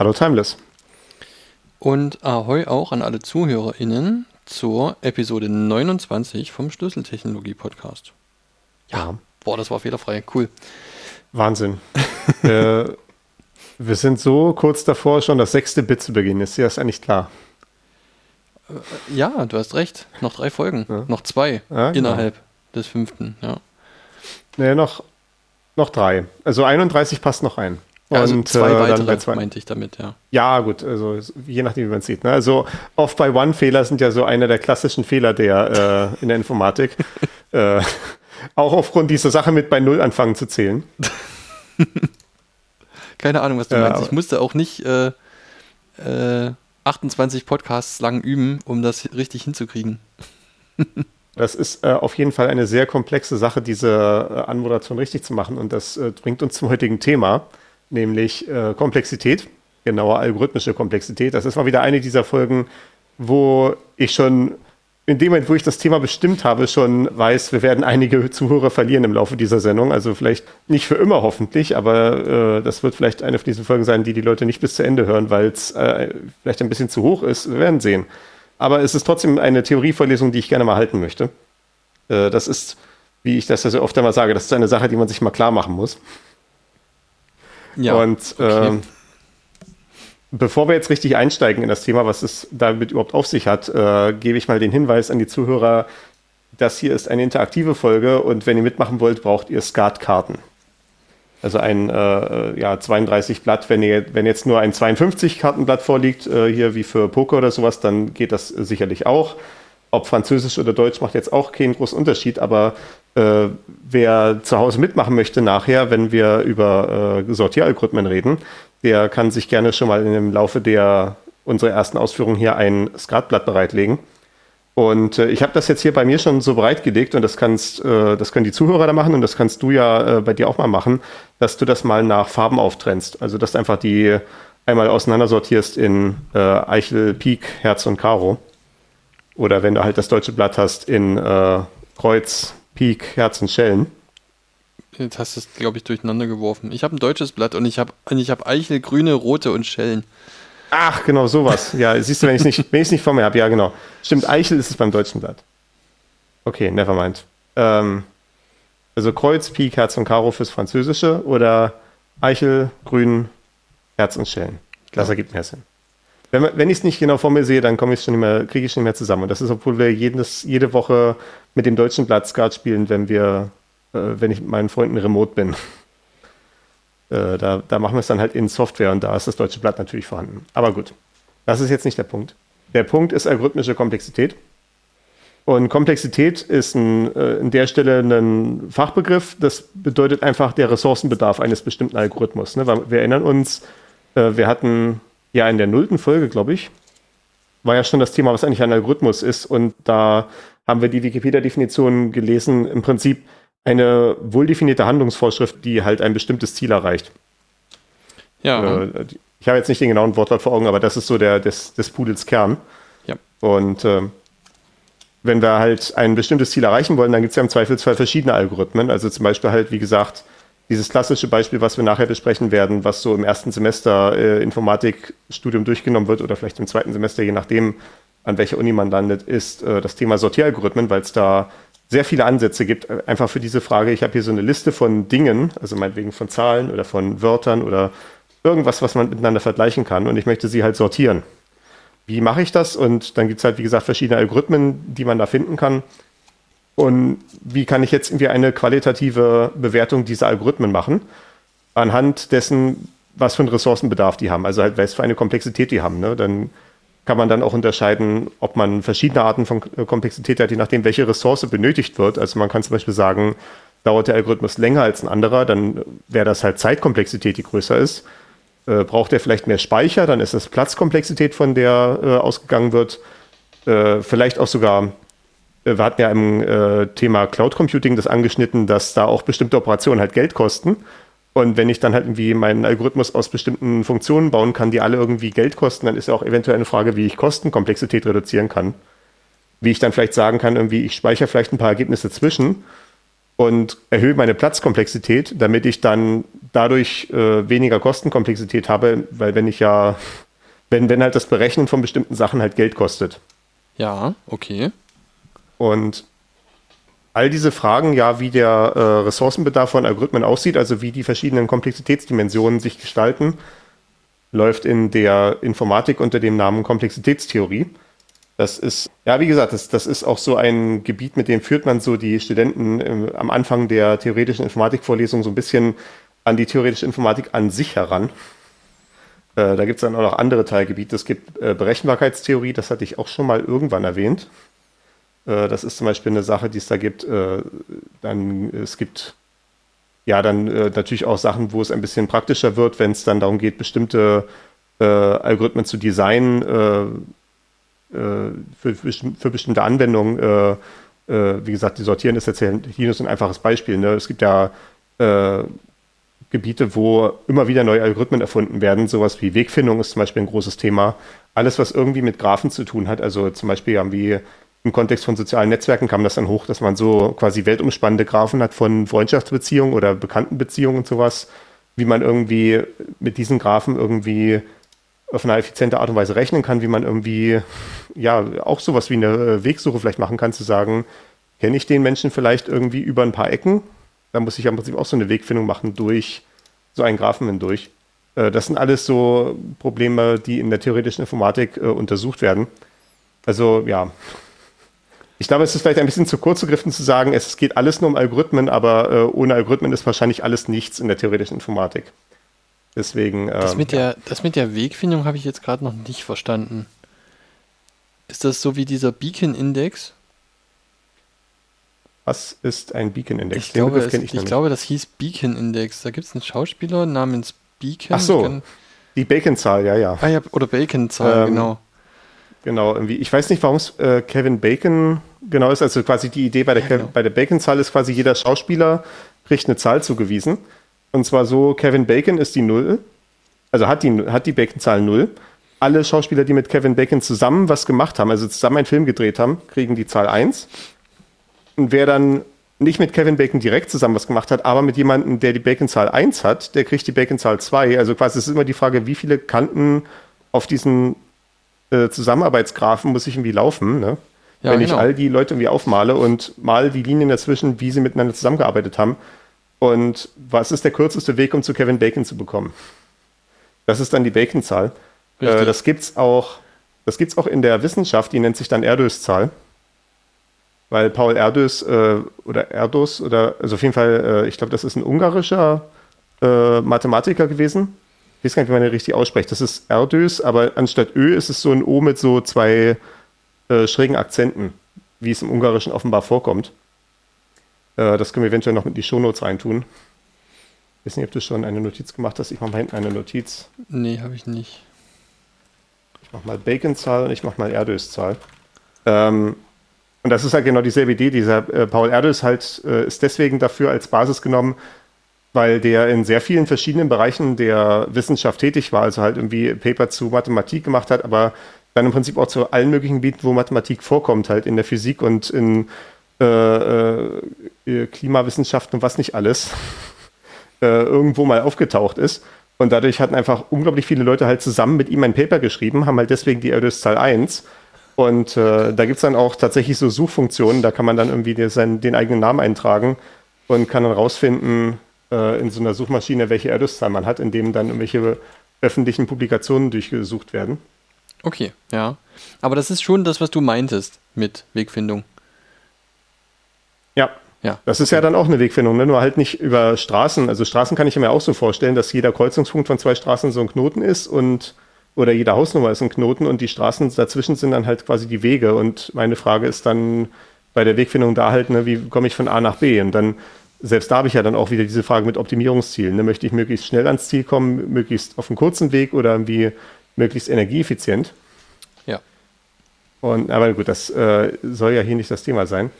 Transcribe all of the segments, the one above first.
Hallo Timeless. Und Ahoi auch an alle ZuhörerInnen zur Episode 29 vom Schlüsseltechnologie-Podcast. Ja, boah, das war fehlerfrei. Cool. Wahnsinn. äh, wir sind so kurz davor, schon das sechste Bit zu beginnen. Ist dir das eigentlich klar? Äh, ja, du hast recht. Noch drei Folgen. Ja. Noch zwei ja, genau. innerhalb genau. des fünften, ja. Nee, noch, noch drei. Also 31 passt noch ein. Also und zwei äh, weitere zwei. meinte ich damit, ja. Ja, gut, also je nachdem, wie man sieht. Ne? Also Off-by-One-Fehler sind ja so einer der klassischen Fehler der äh, in der Informatik. äh, auch aufgrund dieser Sache mit bei Null anfangen zu zählen. Keine Ahnung, was du meinst. Ich musste auch nicht äh, 28 äh, Podcasts lang üben, um das richtig hinzukriegen. Das ist äh, auf jeden Fall eine sehr komplexe Sache, diese äh, Anmoderation richtig zu machen. Und das äh, bringt uns zum heutigen Thema nämlich äh, Komplexität, genauer algorithmische Komplexität. Das ist mal wieder eine dieser Folgen, wo ich schon in dem Moment, wo ich das Thema bestimmt habe, schon weiß, wir werden einige Zuhörer verlieren im Laufe dieser Sendung. Also vielleicht nicht für immer hoffentlich, aber äh, das wird vielleicht eine von diesen Folgen sein, die die Leute nicht bis zu Ende hören, weil es äh, vielleicht ein bisschen zu hoch ist. Wir werden sehen. Aber es ist trotzdem eine Theorievorlesung, die ich gerne mal halten möchte. Äh, das ist, wie ich das ja so oft einmal sage, das ist eine Sache, die man sich mal klar machen muss. Ja, und okay. ähm, bevor wir jetzt richtig einsteigen in das Thema, was es damit überhaupt auf sich hat, äh, gebe ich mal den Hinweis an die Zuhörer, das hier ist eine interaktive Folge und wenn ihr mitmachen wollt, braucht ihr Skatkarten. Also ein äh, ja, 32 Blatt, wenn, ihr, wenn jetzt nur ein 52 Kartenblatt vorliegt, äh, hier wie für Poker oder sowas, dann geht das sicherlich auch. Ob Französisch oder Deutsch macht jetzt auch keinen großen Unterschied, aber äh, wer zu Hause mitmachen möchte nachher, wenn wir über äh, Sortieralgorithmen reden, der kann sich gerne schon mal im Laufe der unserer ersten Ausführung hier ein Skatblatt bereitlegen. Und äh, ich habe das jetzt hier bei mir schon so bereitgelegt und das kannst, äh, das können die Zuhörer da machen und das kannst du ja äh, bei dir auch mal machen, dass du das mal nach Farben auftrennst. Also dass du einfach die einmal auseinandersortierst in äh, Eichel, Pik, Herz und Karo. Oder wenn du halt das deutsche Blatt hast in äh, Kreuz, Pik, Herz und Schellen. Jetzt hast du es, glaube ich, durcheinander geworfen. Ich habe ein deutsches Blatt und ich habe ich hab Eichel, grüne, rote und Schellen. Ach, genau, sowas. Ja, siehst du, wenn ich es nicht, nicht vor mir habe. Ja, genau. Stimmt, Eichel ist es beim deutschen Blatt. Okay, never mind. Ähm, also Kreuz, Pik, Herz und Karo fürs Französische oder Eichel, Grün, Herz und Schellen. Das ja. ergibt mehr Sinn. Wenn, wenn ich es nicht genau vor mir sehe, dann komme ich schon nicht mehr, kriege ich schon nicht mehr zusammen. Und das ist, obwohl wir jedes, jede Woche mit dem deutschen Blatt Skat spielen, wenn wir, äh, wenn ich mit meinen Freunden remote bin. Äh, da, da machen wir es dann halt in Software und da ist das deutsche Blatt natürlich vorhanden. Aber gut, das ist jetzt nicht der Punkt. Der Punkt ist algorithmische Komplexität. Und Komplexität ist ein, äh, an der Stelle ein Fachbegriff. Das bedeutet einfach der Ressourcenbedarf eines bestimmten Algorithmus. Ne? Wir erinnern uns, äh, wir hatten ja in der nullten Folge, glaube ich, war ja schon das Thema, was eigentlich ein Algorithmus ist. Und da haben wir die Wikipedia-Definition gelesen, im Prinzip eine wohldefinierte Handlungsvorschrift, die halt ein bestimmtes Ziel erreicht. Ja. Äh, ich habe jetzt nicht den genauen Wortlaut vor Augen, aber das ist so der des, des Pudels Kern. Ja. Und äh, wenn wir halt ein bestimmtes Ziel erreichen wollen, dann gibt es ja im Zweifelsfall verschiedene Algorithmen. Also zum Beispiel halt, wie gesagt, dieses klassische Beispiel, was wir nachher besprechen werden, was so im ersten Semester äh, Informatikstudium durchgenommen wird oder vielleicht im zweiten Semester, je nachdem, an welcher Uni man landet, ist äh, das Thema Sortieralgorithmen, weil es da sehr viele Ansätze gibt, äh, einfach für diese Frage. Ich habe hier so eine Liste von Dingen, also meinetwegen von Zahlen oder von Wörtern oder irgendwas, was man miteinander vergleichen kann und ich möchte sie halt sortieren. Wie mache ich das? Und dann gibt es halt, wie gesagt, verschiedene Algorithmen, die man da finden kann. Und wie kann ich jetzt irgendwie eine qualitative Bewertung dieser Algorithmen machen? Anhand dessen, was für einen Ressourcenbedarf die haben, also halt, was für eine Komplexität die haben. Ne? Dann kann man dann auch unterscheiden, ob man verschiedene Arten von Komplexität hat, je nachdem, welche Ressource benötigt wird. Also man kann zum Beispiel sagen, dauert der Algorithmus länger als ein anderer, dann wäre das halt Zeitkomplexität, die größer ist. Äh, braucht er vielleicht mehr Speicher, dann ist das Platzkomplexität, von der äh, ausgegangen wird. Äh, vielleicht auch sogar, äh, wir hatten ja im äh, Thema Cloud Computing das angeschnitten, dass da auch bestimmte Operationen halt Geld kosten. Und wenn ich dann halt irgendwie meinen Algorithmus aus bestimmten Funktionen bauen kann, die alle irgendwie Geld kosten, dann ist ja auch eventuell eine Frage, wie ich Kostenkomplexität reduzieren kann. Wie ich dann vielleicht sagen kann, irgendwie, ich speichere vielleicht ein paar Ergebnisse zwischen und erhöhe meine Platzkomplexität, damit ich dann dadurch äh, weniger Kostenkomplexität habe, weil wenn ich ja, wenn, wenn halt das Berechnen von bestimmten Sachen halt Geld kostet. Ja, okay. Und all diese Fragen, ja, wie der äh, Ressourcenbedarf von Algorithmen aussieht, also wie die verschiedenen Komplexitätsdimensionen sich gestalten, läuft in der Informatik unter dem Namen Komplexitätstheorie. Das ist, ja, wie gesagt, das, das ist auch so ein Gebiet, mit dem führt man so die Studenten äh, am Anfang der theoretischen Informatikvorlesung so ein bisschen an die theoretische Informatik an sich heran. Äh, da gibt es dann auch noch andere Teilgebiete. Es gibt äh, Berechenbarkeitstheorie, das hatte ich auch schon mal irgendwann erwähnt. Äh, das ist zum Beispiel eine Sache, die es da gibt. Äh, dann, es gibt ja dann äh, natürlich auch Sachen, wo es ein bisschen praktischer wird, wenn es dann darum geht, bestimmte Algorithmen zu designen für, für, bestimmte Anwendungen. wie gesagt, die sortieren ist jetzt hier ein einfaches Beispiel. Ne? Es gibt ja Gebiete, wo immer wieder neue Algorithmen erfunden werden. Sowas wie Wegfindung ist zum Beispiel ein großes Thema. Alles, was irgendwie mit Graphen zu tun hat. Also zum Beispiel haben wir im Kontext von sozialen Netzwerken kam das dann hoch, dass man so quasi weltumspannende Graphen hat von Freundschaftsbeziehungen oder Bekanntenbeziehungen und sowas, wie man irgendwie mit diesen Graphen irgendwie auf eine effiziente Art und Weise rechnen kann, wie man irgendwie ja auch sowas wie eine äh, Wegsuche vielleicht machen kann, zu sagen, kenne ich den Menschen vielleicht irgendwie über ein paar Ecken? Da muss ich ja im Prinzip auch so eine Wegfindung machen durch so einen Graphen hindurch. Äh, das sind alles so Probleme, die in der theoretischen Informatik äh, untersucht werden. Also ja, ich glaube, es ist vielleicht ein bisschen zu kurz gegriffen zu sagen, es geht alles nur um Algorithmen, aber äh, ohne Algorithmen ist wahrscheinlich alles nichts in der theoretischen Informatik. Deswegen. Ähm, das, mit der, das mit der Wegfindung habe ich jetzt gerade noch nicht verstanden. Ist das so wie dieser Beacon-Index? Was ist ein Beacon-Index? Ich, glaube, es, ich, ich glaube, das hieß Beacon-Index. Da gibt es einen Schauspieler namens Beacon. Ach so, die Bacon-Zahl, ja, ja. Ah ja, oder Bacon-Zahl, ähm, genau. Genau, irgendwie. Ich weiß nicht, warum es äh, Kevin Bacon genau ist. Also quasi die Idee bei der, ja, genau. bei der Bacon-Zahl ist quasi jeder Schauspieler kriegt eine Zahl zugewiesen. Und zwar so, Kevin Bacon ist die Null. Also hat die, hat die Bacon-Zahl Null. Alle Schauspieler, die mit Kevin Bacon zusammen was gemacht haben, also zusammen einen Film gedreht haben, kriegen die Zahl 1. Und wer dann nicht mit Kevin Bacon direkt zusammen was gemacht hat, aber mit jemandem, der die Bacon-Zahl 1 hat, der kriegt die Bacon-Zahl 2. Also quasi es ist immer die Frage, wie viele Kanten auf diesen äh, Zusammenarbeitsgrafen muss ich irgendwie laufen. Ne? Ja, Wenn genau. ich all die Leute irgendwie aufmale und mal die Linien dazwischen, wie sie miteinander zusammengearbeitet haben. Und was ist der kürzeste Weg, um zu Kevin Bacon zu bekommen? Das ist dann die Bacon-Zahl. Äh, das gibt es auch, auch in der Wissenschaft, die nennt sich dann Erdős-Zahl. Weil Paul Erdős äh, oder Erdos oder also auf jeden Fall, äh, ich glaube, das ist ein ungarischer äh, Mathematiker gewesen ich weiß gar nicht, wie man den richtig ausspricht. Das ist Erdös, aber anstatt Ö ist es so ein O mit so zwei äh, schrägen Akzenten, wie es im Ungarischen offenbar vorkommt. Äh, das können wir eventuell noch mit in die Shownotes reintun. Ich weiß nicht, ob du schon eine Notiz gemacht hast. Ich mache mal hinten eine Notiz. Nee, habe ich nicht. Ich mache mal Bacon-Zahl und ich mache mal Erdös-Zahl. Ähm, und das ist halt genau dieselbe Idee. Dieser äh, Paul Erdös halt äh, ist deswegen dafür als Basis genommen, weil der in sehr vielen verschiedenen Bereichen der Wissenschaft tätig war, also halt irgendwie Paper zu Mathematik gemacht hat, aber dann im Prinzip auch zu allen möglichen Gebieten, wo Mathematik vorkommt, halt in der Physik und in äh, äh, Klimawissenschaften und was nicht alles, äh, irgendwo mal aufgetaucht ist. Und dadurch hatten einfach unglaublich viele Leute halt zusammen mit ihm ein Paper geschrieben, haben halt deswegen die Erdős-Zahl 1. Und äh, da gibt es dann auch tatsächlich so Suchfunktionen, da kann man dann irgendwie den, den eigenen Namen eintragen und kann dann rausfinden, äh, in so einer Suchmaschine, welche Erdős-Zahl man hat, in dem dann irgendwelche öffentlichen Publikationen durchgesucht werden. Okay, ja. Aber das ist schon das, was du meintest mit Wegfindung. Ja. Ja. Das ist ja dann auch eine Wegfindung, ne? nur halt nicht über Straßen. Also Straßen kann ich mir auch so vorstellen, dass jeder Kreuzungspunkt von zwei Straßen so ein Knoten ist und oder jede Hausnummer ist ein Knoten und die Straßen dazwischen sind dann halt quasi die Wege. Und meine Frage ist dann bei der Wegfindung da halt, ne, wie komme ich von A nach B? Und dann selbst da habe ich ja dann auch wieder diese Frage mit Optimierungszielen. Ne? Möchte ich möglichst schnell ans Ziel kommen, möglichst auf einem kurzen Weg oder irgendwie möglichst energieeffizient? Ja. Und, aber gut, das äh, soll ja hier nicht das Thema sein.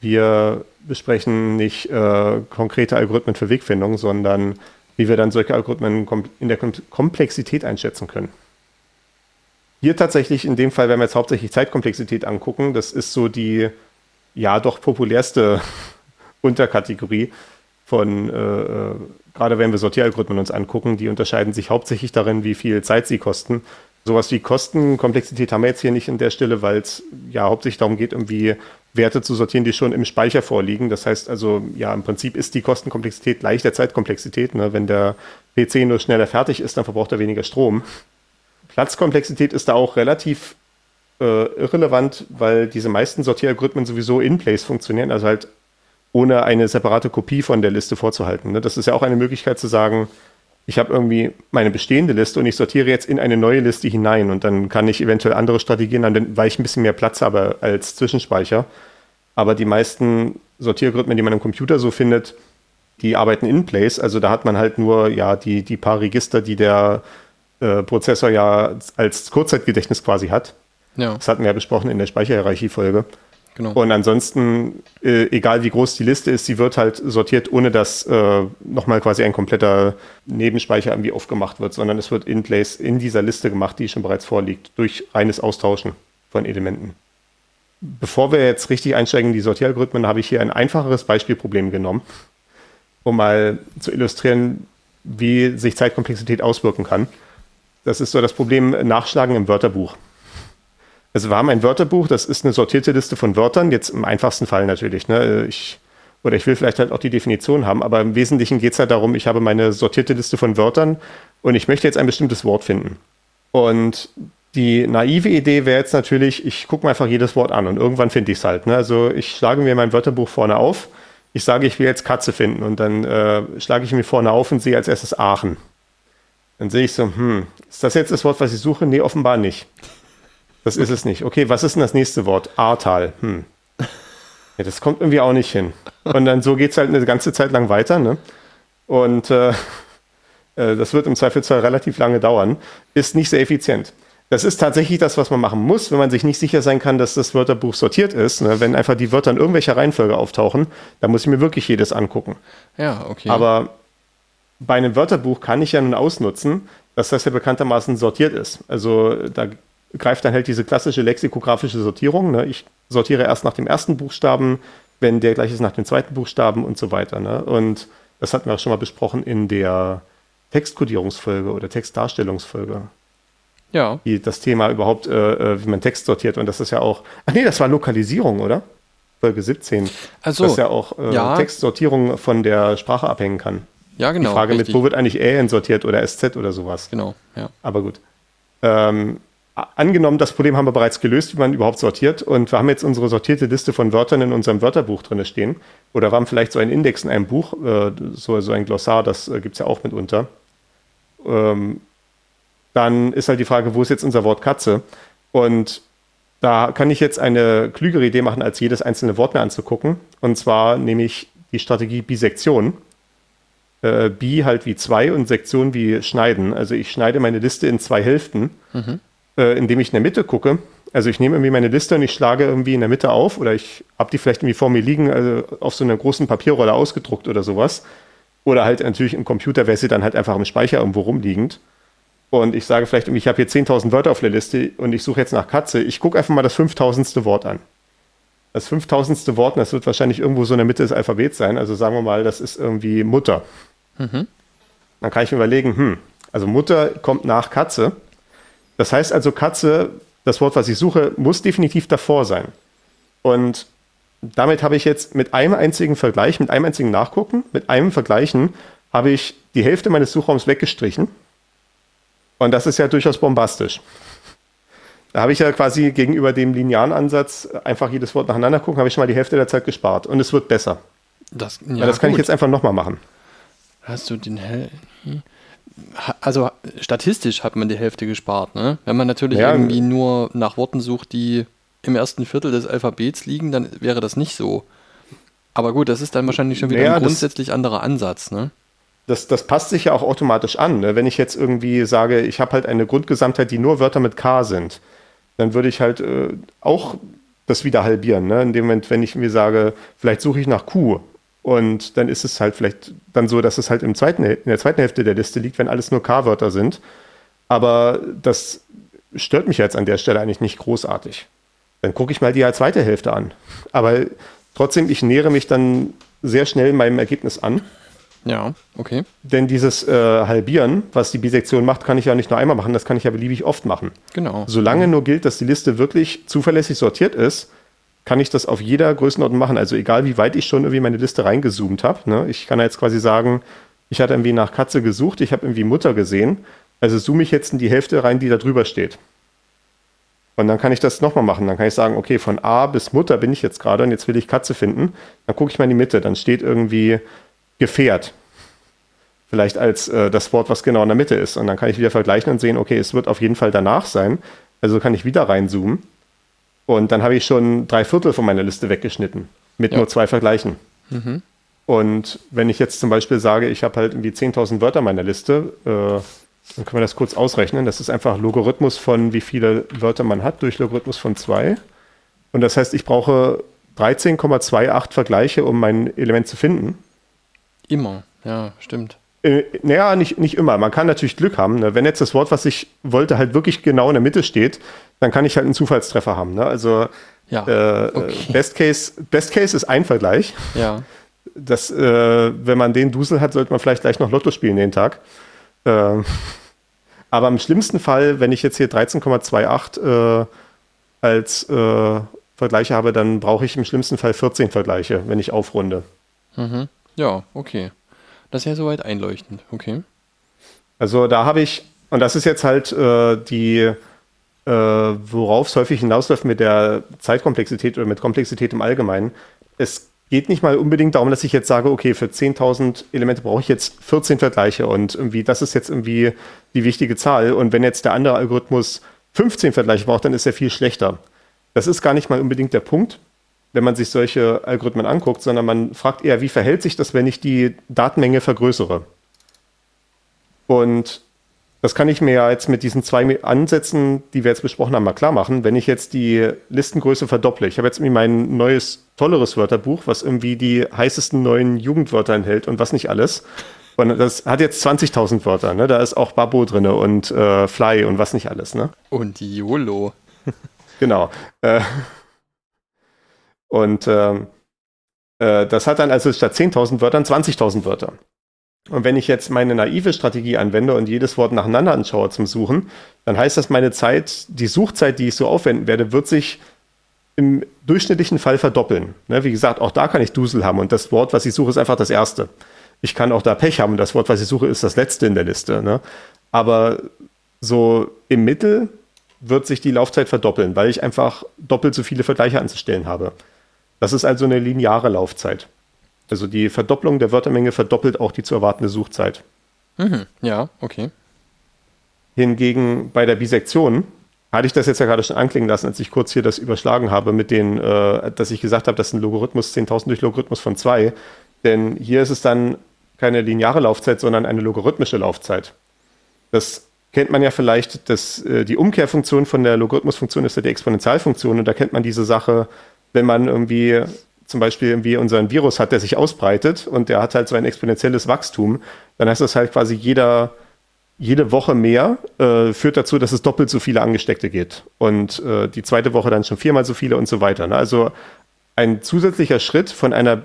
Wir besprechen nicht äh, konkrete Algorithmen für Wegfindung, sondern wie wir dann solche Algorithmen in der Komplexität einschätzen können. Hier tatsächlich in dem Fall, wenn wir jetzt hauptsächlich Zeitkomplexität angucken, das ist so die ja doch populärste Unterkategorie von, äh, äh, gerade wenn wir Sortieralgorithmen uns angucken, die unterscheiden sich hauptsächlich darin, wie viel Zeit sie kosten. Sowas wie Kostenkomplexität haben wir jetzt hier nicht an der Stelle, weil es ja hauptsächlich darum geht, irgendwie Werte zu sortieren, die schon im Speicher vorliegen. Das heißt also, ja, im Prinzip ist die Kostenkomplexität gleich der Zeitkomplexität. Ne? Wenn der PC nur schneller fertig ist, dann verbraucht er weniger Strom. Platzkomplexität ist da auch relativ äh, irrelevant, weil diese meisten Sortieralgorithmen sowieso in place funktionieren, also halt ohne eine separate Kopie von der Liste vorzuhalten. Ne? Das ist ja auch eine Möglichkeit zu sagen, ich habe irgendwie meine bestehende Liste und ich sortiere jetzt in eine neue Liste hinein und dann kann ich eventuell andere Strategien an, weil ich ein bisschen mehr Platz habe als Zwischenspeicher. Aber die meisten Sortieralgorithmen, die man im Computer so findet, die arbeiten in place. Also da hat man halt nur ja die, die paar Register, die der äh, Prozessor ja als Kurzzeitgedächtnis quasi hat. Ja. Das hatten wir ja besprochen in der Speicherhierarchie-Folge. Genau. Und ansonsten, äh, egal wie groß die Liste ist, sie wird halt sortiert, ohne dass äh, nochmal quasi ein kompletter Nebenspeicher irgendwie aufgemacht wird, sondern es wird in place in dieser Liste gemacht, die schon bereits vorliegt, durch reines Austauschen von Elementen. Bevor wir jetzt richtig einsteigen in die Sortieralgorithmen, habe ich hier ein einfacheres Beispielproblem genommen, um mal zu illustrieren, wie sich Zeitkomplexität auswirken kann. Das ist so das Problem Nachschlagen im Wörterbuch. Also wir haben ein Wörterbuch, das ist eine sortierte Liste von Wörtern, jetzt im einfachsten Fall natürlich. Ne? Ich, oder ich will vielleicht halt auch die Definition haben, aber im Wesentlichen geht es halt darum, ich habe meine sortierte Liste von Wörtern und ich möchte jetzt ein bestimmtes Wort finden. Und die naive Idee wäre jetzt natürlich, ich gucke mir einfach jedes Wort an und irgendwann finde ich es halt. Ne? Also ich schlage mir mein Wörterbuch vorne auf, ich sage, ich will jetzt Katze finden und dann äh, schlage ich mir vorne auf und sehe als erstes Aachen. Dann sehe ich so, hm, ist das jetzt das Wort, was ich suche? Nee, offenbar nicht. Das ist es nicht. Okay, was ist denn das nächste Wort? Ahrtal. Hm. Ja, das kommt irgendwie auch nicht hin. Und dann so geht es halt eine ganze Zeit lang weiter. Ne? Und äh, äh, das wird im Zweifelsfall relativ lange dauern. Ist nicht sehr effizient. Das ist tatsächlich das, was man machen muss, wenn man sich nicht sicher sein kann, dass das Wörterbuch sortiert ist. Ne? Wenn einfach die Wörter in irgendwelcher Reihenfolge auftauchen, dann muss ich mir wirklich jedes angucken. Ja, okay. Aber bei einem Wörterbuch kann ich ja nun ausnutzen, dass das ja bekanntermaßen sortiert ist. Also da greift dann halt diese klassische lexikografische Sortierung. Ne? Ich sortiere erst nach dem ersten Buchstaben, wenn der gleich ist nach dem zweiten Buchstaben und so weiter. Ne? Und das hatten wir auch schon mal besprochen in der Textkodierungsfolge oder Textdarstellungsfolge. Ja. Die, das Thema überhaupt, äh, äh, wie man Text sortiert. Und das ist ja auch. Ach nee, das war Lokalisierung, oder? Folge 17. Also, dass ja auch äh, ja. Textsortierung von der Sprache abhängen kann. Ja, genau. Die Frage richtig. mit, wo wird eigentlich Ä sortiert oder SZ oder sowas. Genau, ja. Aber gut. Ähm, angenommen, das Problem haben wir bereits gelöst, wie man überhaupt sortiert. Und wir haben jetzt unsere sortierte Liste von Wörtern in unserem Wörterbuch drin stehen. Oder wir haben vielleicht so einen Index in einem Buch, äh, so, so ein Glossar, das äh, gibt es ja auch mitunter. Ähm, dann ist halt die Frage, wo ist jetzt unser Wort Katze? Und da kann ich jetzt eine klügere Idee machen, als jedes einzelne Wort mir anzugucken. Und zwar nehme ich die Strategie Bisektion. Äh, Bi halt wie zwei und Sektion wie schneiden. Also ich schneide meine Liste in zwei Hälften. Mhm äh, indem ich in der Mitte gucke. Also ich nehme irgendwie meine Liste und ich schlage irgendwie in der Mitte auf oder ich habe die vielleicht irgendwie vor mir liegen, also auf so einer großen Papierrolle ausgedruckt oder sowas. Oder halt natürlich im Computer wäre sie dann halt einfach im Speicher irgendwo rumliegend. Und ich sage vielleicht, ich habe hier 10.000 Wörter auf der Liste und ich suche jetzt nach Katze. Ich gucke einfach mal das 5.000. Wort an. Das 5.000. Wort, das wird wahrscheinlich irgendwo so in der Mitte des Alphabets sein. Also sagen wir mal, das ist irgendwie Mutter. Mhm. Dann kann ich mir überlegen, hm, also Mutter kommt nach Katze. Das heißt also, Katze, das Wort, was ich suche, muss definitiv davor sein. Und damit habe ich jetzt mit einem einzigen Vergleich, mit einem einzigen Nachgucken, mit einem Vergleichen, habe ich die Hälfte meines Suchraums weggestrichen. Und das ist ja durchaus bombastisch. Da habe ich ja quasi gegenüber dem linearen Ansatz einfach jedes Wort nacheinander gucken, habe ich schon mal die Hälfte der Zeit gespart. Und es wird besser. Das, ja, das kann gut. ich jetzt einfach nochmal machen. Hast du den Hell also statistisch hat man die Hälfte gespart. Ne? Wenn man natürlich ja, irgendwie nur nach Worten sucht, die im ersten Viertel des Alphabets liegen, dann wäre das nicht so. Aber gut, das ist dann wahrscheinlich schon wieder Naja, ein grundsätzlich anderer Ansatz, ne? Das, das passt sich ja auch automatisch an. Ne? Wenn ich jetzt irgendwie sage, ich habe halt eine Grundgesamtheit, die nur Wörter mit K sind, dann würde ich halt äh, auch das wieder halbieren. Ne? In dem Moment, wenn ich mir sage, vielleicht suche ich nach Q und dann ist es halt vielleicht dann so, dass es halt im zweiten, in der zweiten Hälfte der Liste liegt, wenn alles nur K-Wörter sind. Aber das stört mich jetzt an der Stelle eigentlich nicht großartig. Dann gucke ich mal die zweite Hälfte an. Aber trotzdem, ich nähere mich dann sehr schnell meinem Ergebnis an. Ja, okay. Denn dieses äh, Halbieren, was die Bisektion macht, kann ich ja nicht nur einmal machen, das kann ich ja beliebig oft machen. Genau. Solange nur gilt, dass die Liste wirklich zuverlässig sortiert ist, kann ich das auf jeder Größenordnung machen. Also egal, wie weit ich schon irgendwie meine Liste reingezoomt habe. Ne? Ich kann jetzt quasi sagen, ich hatte irgendwie nach Katze gesucht, ich habe irgendwie Mutter gesehen. Also zoome ich jetzt in die Hälfte rein, die da drüber steht. Und dann kann ich das nochmal machen. Dann kann ich sagen, okay, von A bis Mutter bin ich jetzt gerade und jetzt will ich Katze finden. Dann gucke ich mal in die Mitte. Dann steht irgendwie Gefährt. Vielleicht als äh, das Wort, was genau in der Mitte ist. Und dann kann ich wieder vergleichen und sehen, okay, es wird auf jeden Fall danach sein. Also kann ich wieder reinzoomen. Und dann habe ich schon drei Viertel von meiner Liste weggeschnitten. Mit Ja. nur zwei Vergleichen. Und wenn ich jetzt zum Beispiel sage, ich habe halt irgendwie 10.000 Wörter in meiner Liste, äh, dann können wir das kurz ausrechnen. Das ist einfach Logarithmus von wie viele Wörter man hat durch Logarithmus von 2. Und das heißt, ich brauche 13,28 Vergleiche, um mein Element zu finden. Immer. Ja, stimmt. Äh, naja, nicht, nicht immer. Man kann natürlich Glück haben. Ne? Wenn jetzt das Wort, was ich wollte, halt wirklich genau in der Mitte steht, dann kann ich halt einen Zufallstreffer haben. Ne? Also Ja. äh, okay. Best, Case, Best Case ist ein Vergleich. Ja. Das, äh, wenn man den Dusel hat, sollte man vielleicht gleich noch Lotto spielen den Tag. Ähm, aber im schlimmsten Fall, wenn ich jetzt hier 13,28 äh, als äh, Vergleiche habe, dann brauche ich im schlimmsten Fall 14 Vergleiche, wenn ich aufrunde. Mhm. Ja, okay. Das ist ja soweit einleuchtend. Okay. Also da habe ich, und das ist jetzt halt äh, die, äh, worauf es häufig hinausläuft mit der Zeitkomplexität oder mit Komplexität im Allgemeinen. Es geht nicht mal unbedingt darum, dass ich jetzt sage, okay, für 10.000 Elemente brauche ich jetzt 14 Vergleiche und irgendwie, das ist jetzt irgendwie die wichtige Zahl. Und wenn jetzt der andere Algorithmus 15 Vergleiche braucht, dann ist er viel schlechter. Das ist gar nicht mal unbedingt der Punkt, wenn man sich solche Algorithmen anguckt, sondern man fragt eher, wie verhält sich das, wenn ich die Datenmenge vergrößere? Und das kann ich mir ja jetzt mit diesen zwei Ansätzen, die wir jetzt besprochen haben, mal klar machen. Wenn ich jetzt die Listengröße verdopple, ich habe jetzt irgendwie mein neues, tolleres Wörterbuch, was irgendwie die heißesten neuen Jugendwörter enthält und was nicht alles. Und das hat jetzt 20.000 Wörter. Ne? Da ist auch Babbo drin und äh, Fly und was nicht alles. Ne? Und YOLO. Genau. Äh, und ähm, äh, das hat dann also statt 10.000 Wörtern 20.000 Wörter. Und wenn ich jetzt meine naive Strategie anwende und jedes Wort nacheinander anschaue zum Suchen, dann heißt das, meine Zeit, die Suchzeit, die ich so aufwenden werde, wird sich im durchschnittlichen Fall verdoppeln. Ne, wie gesagt, auch da kann ich Dusel haben und das Wort, was ich suche, ist einfach das erste. Ich kann auch da Pech haben und das Wort, was ich suche, ist das letzte in der Liste. Ne? Aber so im Mittel wird sich die Laufzeit verdoppeln, weil ich einfach doppelt so viele Vergleiche anzustellen habe. Das ist also eine lineare Laufzeit. Also die Verdopplung der Wörtermenge verdoppelt auch die zu erwartende Suchzeit. Mhm. Ja, okay. Hingegen bei der Bisektion hatte ich das jetzt ja gerade schon anklingen lassen, als ich kurz hier das überschlagen habe mit den, äh, dass ich gesagt habe, das ist ein Logarithmus 10.000 durch Logarithmus von 2. Denn hier ist es dann keine lineare Laufzeit, sondern eine logarithmische Laufzeit. Das kennt man ja vielleicht, dass äh, die Umkehrfunktion von der Logarithmusfunktion ist ja die Exponentialfunktion und da kennt man diese Sache, wenn man irgendwie zum Beispiel irgendwie unseren Virus hat, der sich ausbreitet und der hat halt so ein exponentielles Wachstum, dann heißt das halt quasi jeder, jede Woche mehr äh, führt dazu, dass es doppelt so viele Angesteckte geht. Und äh, die zweite Woche dann schon viermal so viele und so weiter. Ne? Also ein zusätzlicher Schritt von einer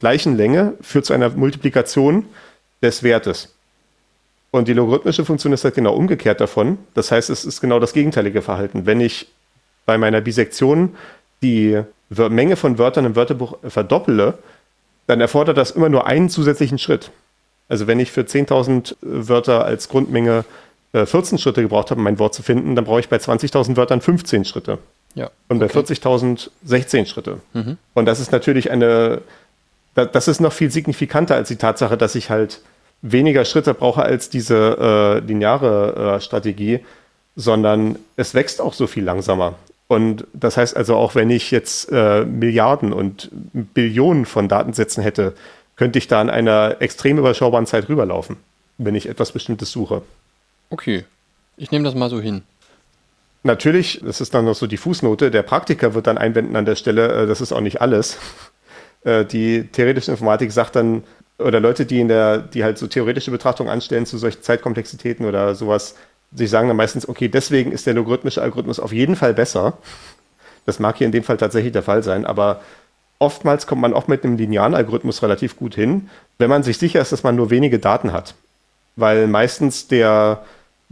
gleichen Länge führt zu einer Multiplikation des Wertes. Und die logarithmische Funktion ist halt genau umgekehrt davon. Das heißt, es ist genau das gegenteilige Verhalten. Wenn ich bei meiner Bisektion die Menge von Wörtern im Wörterbuch verdoppele, dann erfordert das immer nur einen zusätzlichen Schritt. Also wenn ich für 10.000 Wörter als Grundmenge äh, 14 Schritte gebraucht habe, um mein Wort zu finden, dann brauche ich bei 20.000 Wörtern 15 Schritte. Ja. Und bei okay. 40.000 16 Schritte. Mhm. Und das ist natürlich eine, da- das ist noch viel signifikanter als die Tatsache, dass ich halt weniger Schritte brauche als diese äh, lineare äh, Strategie, sondern es wächst auch so viel langsamer. Und das heißt also, auch wenn ich jetzt äh, Milliarden und Billionen von Datensätzen hätte, könnte ich da in einer extrem überschaubaren Zeit rüberlaufen, wenn ich etwas Bestimmtes suche. Okay, ich nehme das mal so hin. Natürlich, das ist dann noch so die Fußnote, der Praktiker wird dann einwenden an der Stelle, äh, das ist auch nicht alles. Äh, die theoretische Informatik sagt dann, oder Leute, die in der, die halt so theoretische Betrachtung anstellen zu solchen Zeitkomplexitäten oder sowas, sie sagen dann meistens, okay, deswegen ist der logarithmische Algorithmus auf jeden Fall besser. Das mag hier in dem Fall tatsächlich der Fall sein, aber oftmals kommt man auch mit einem linearen Algorithmus relativ gut hin, wenn man sich sicher ist, dass man nur wenige Daten hat. Weil meistens der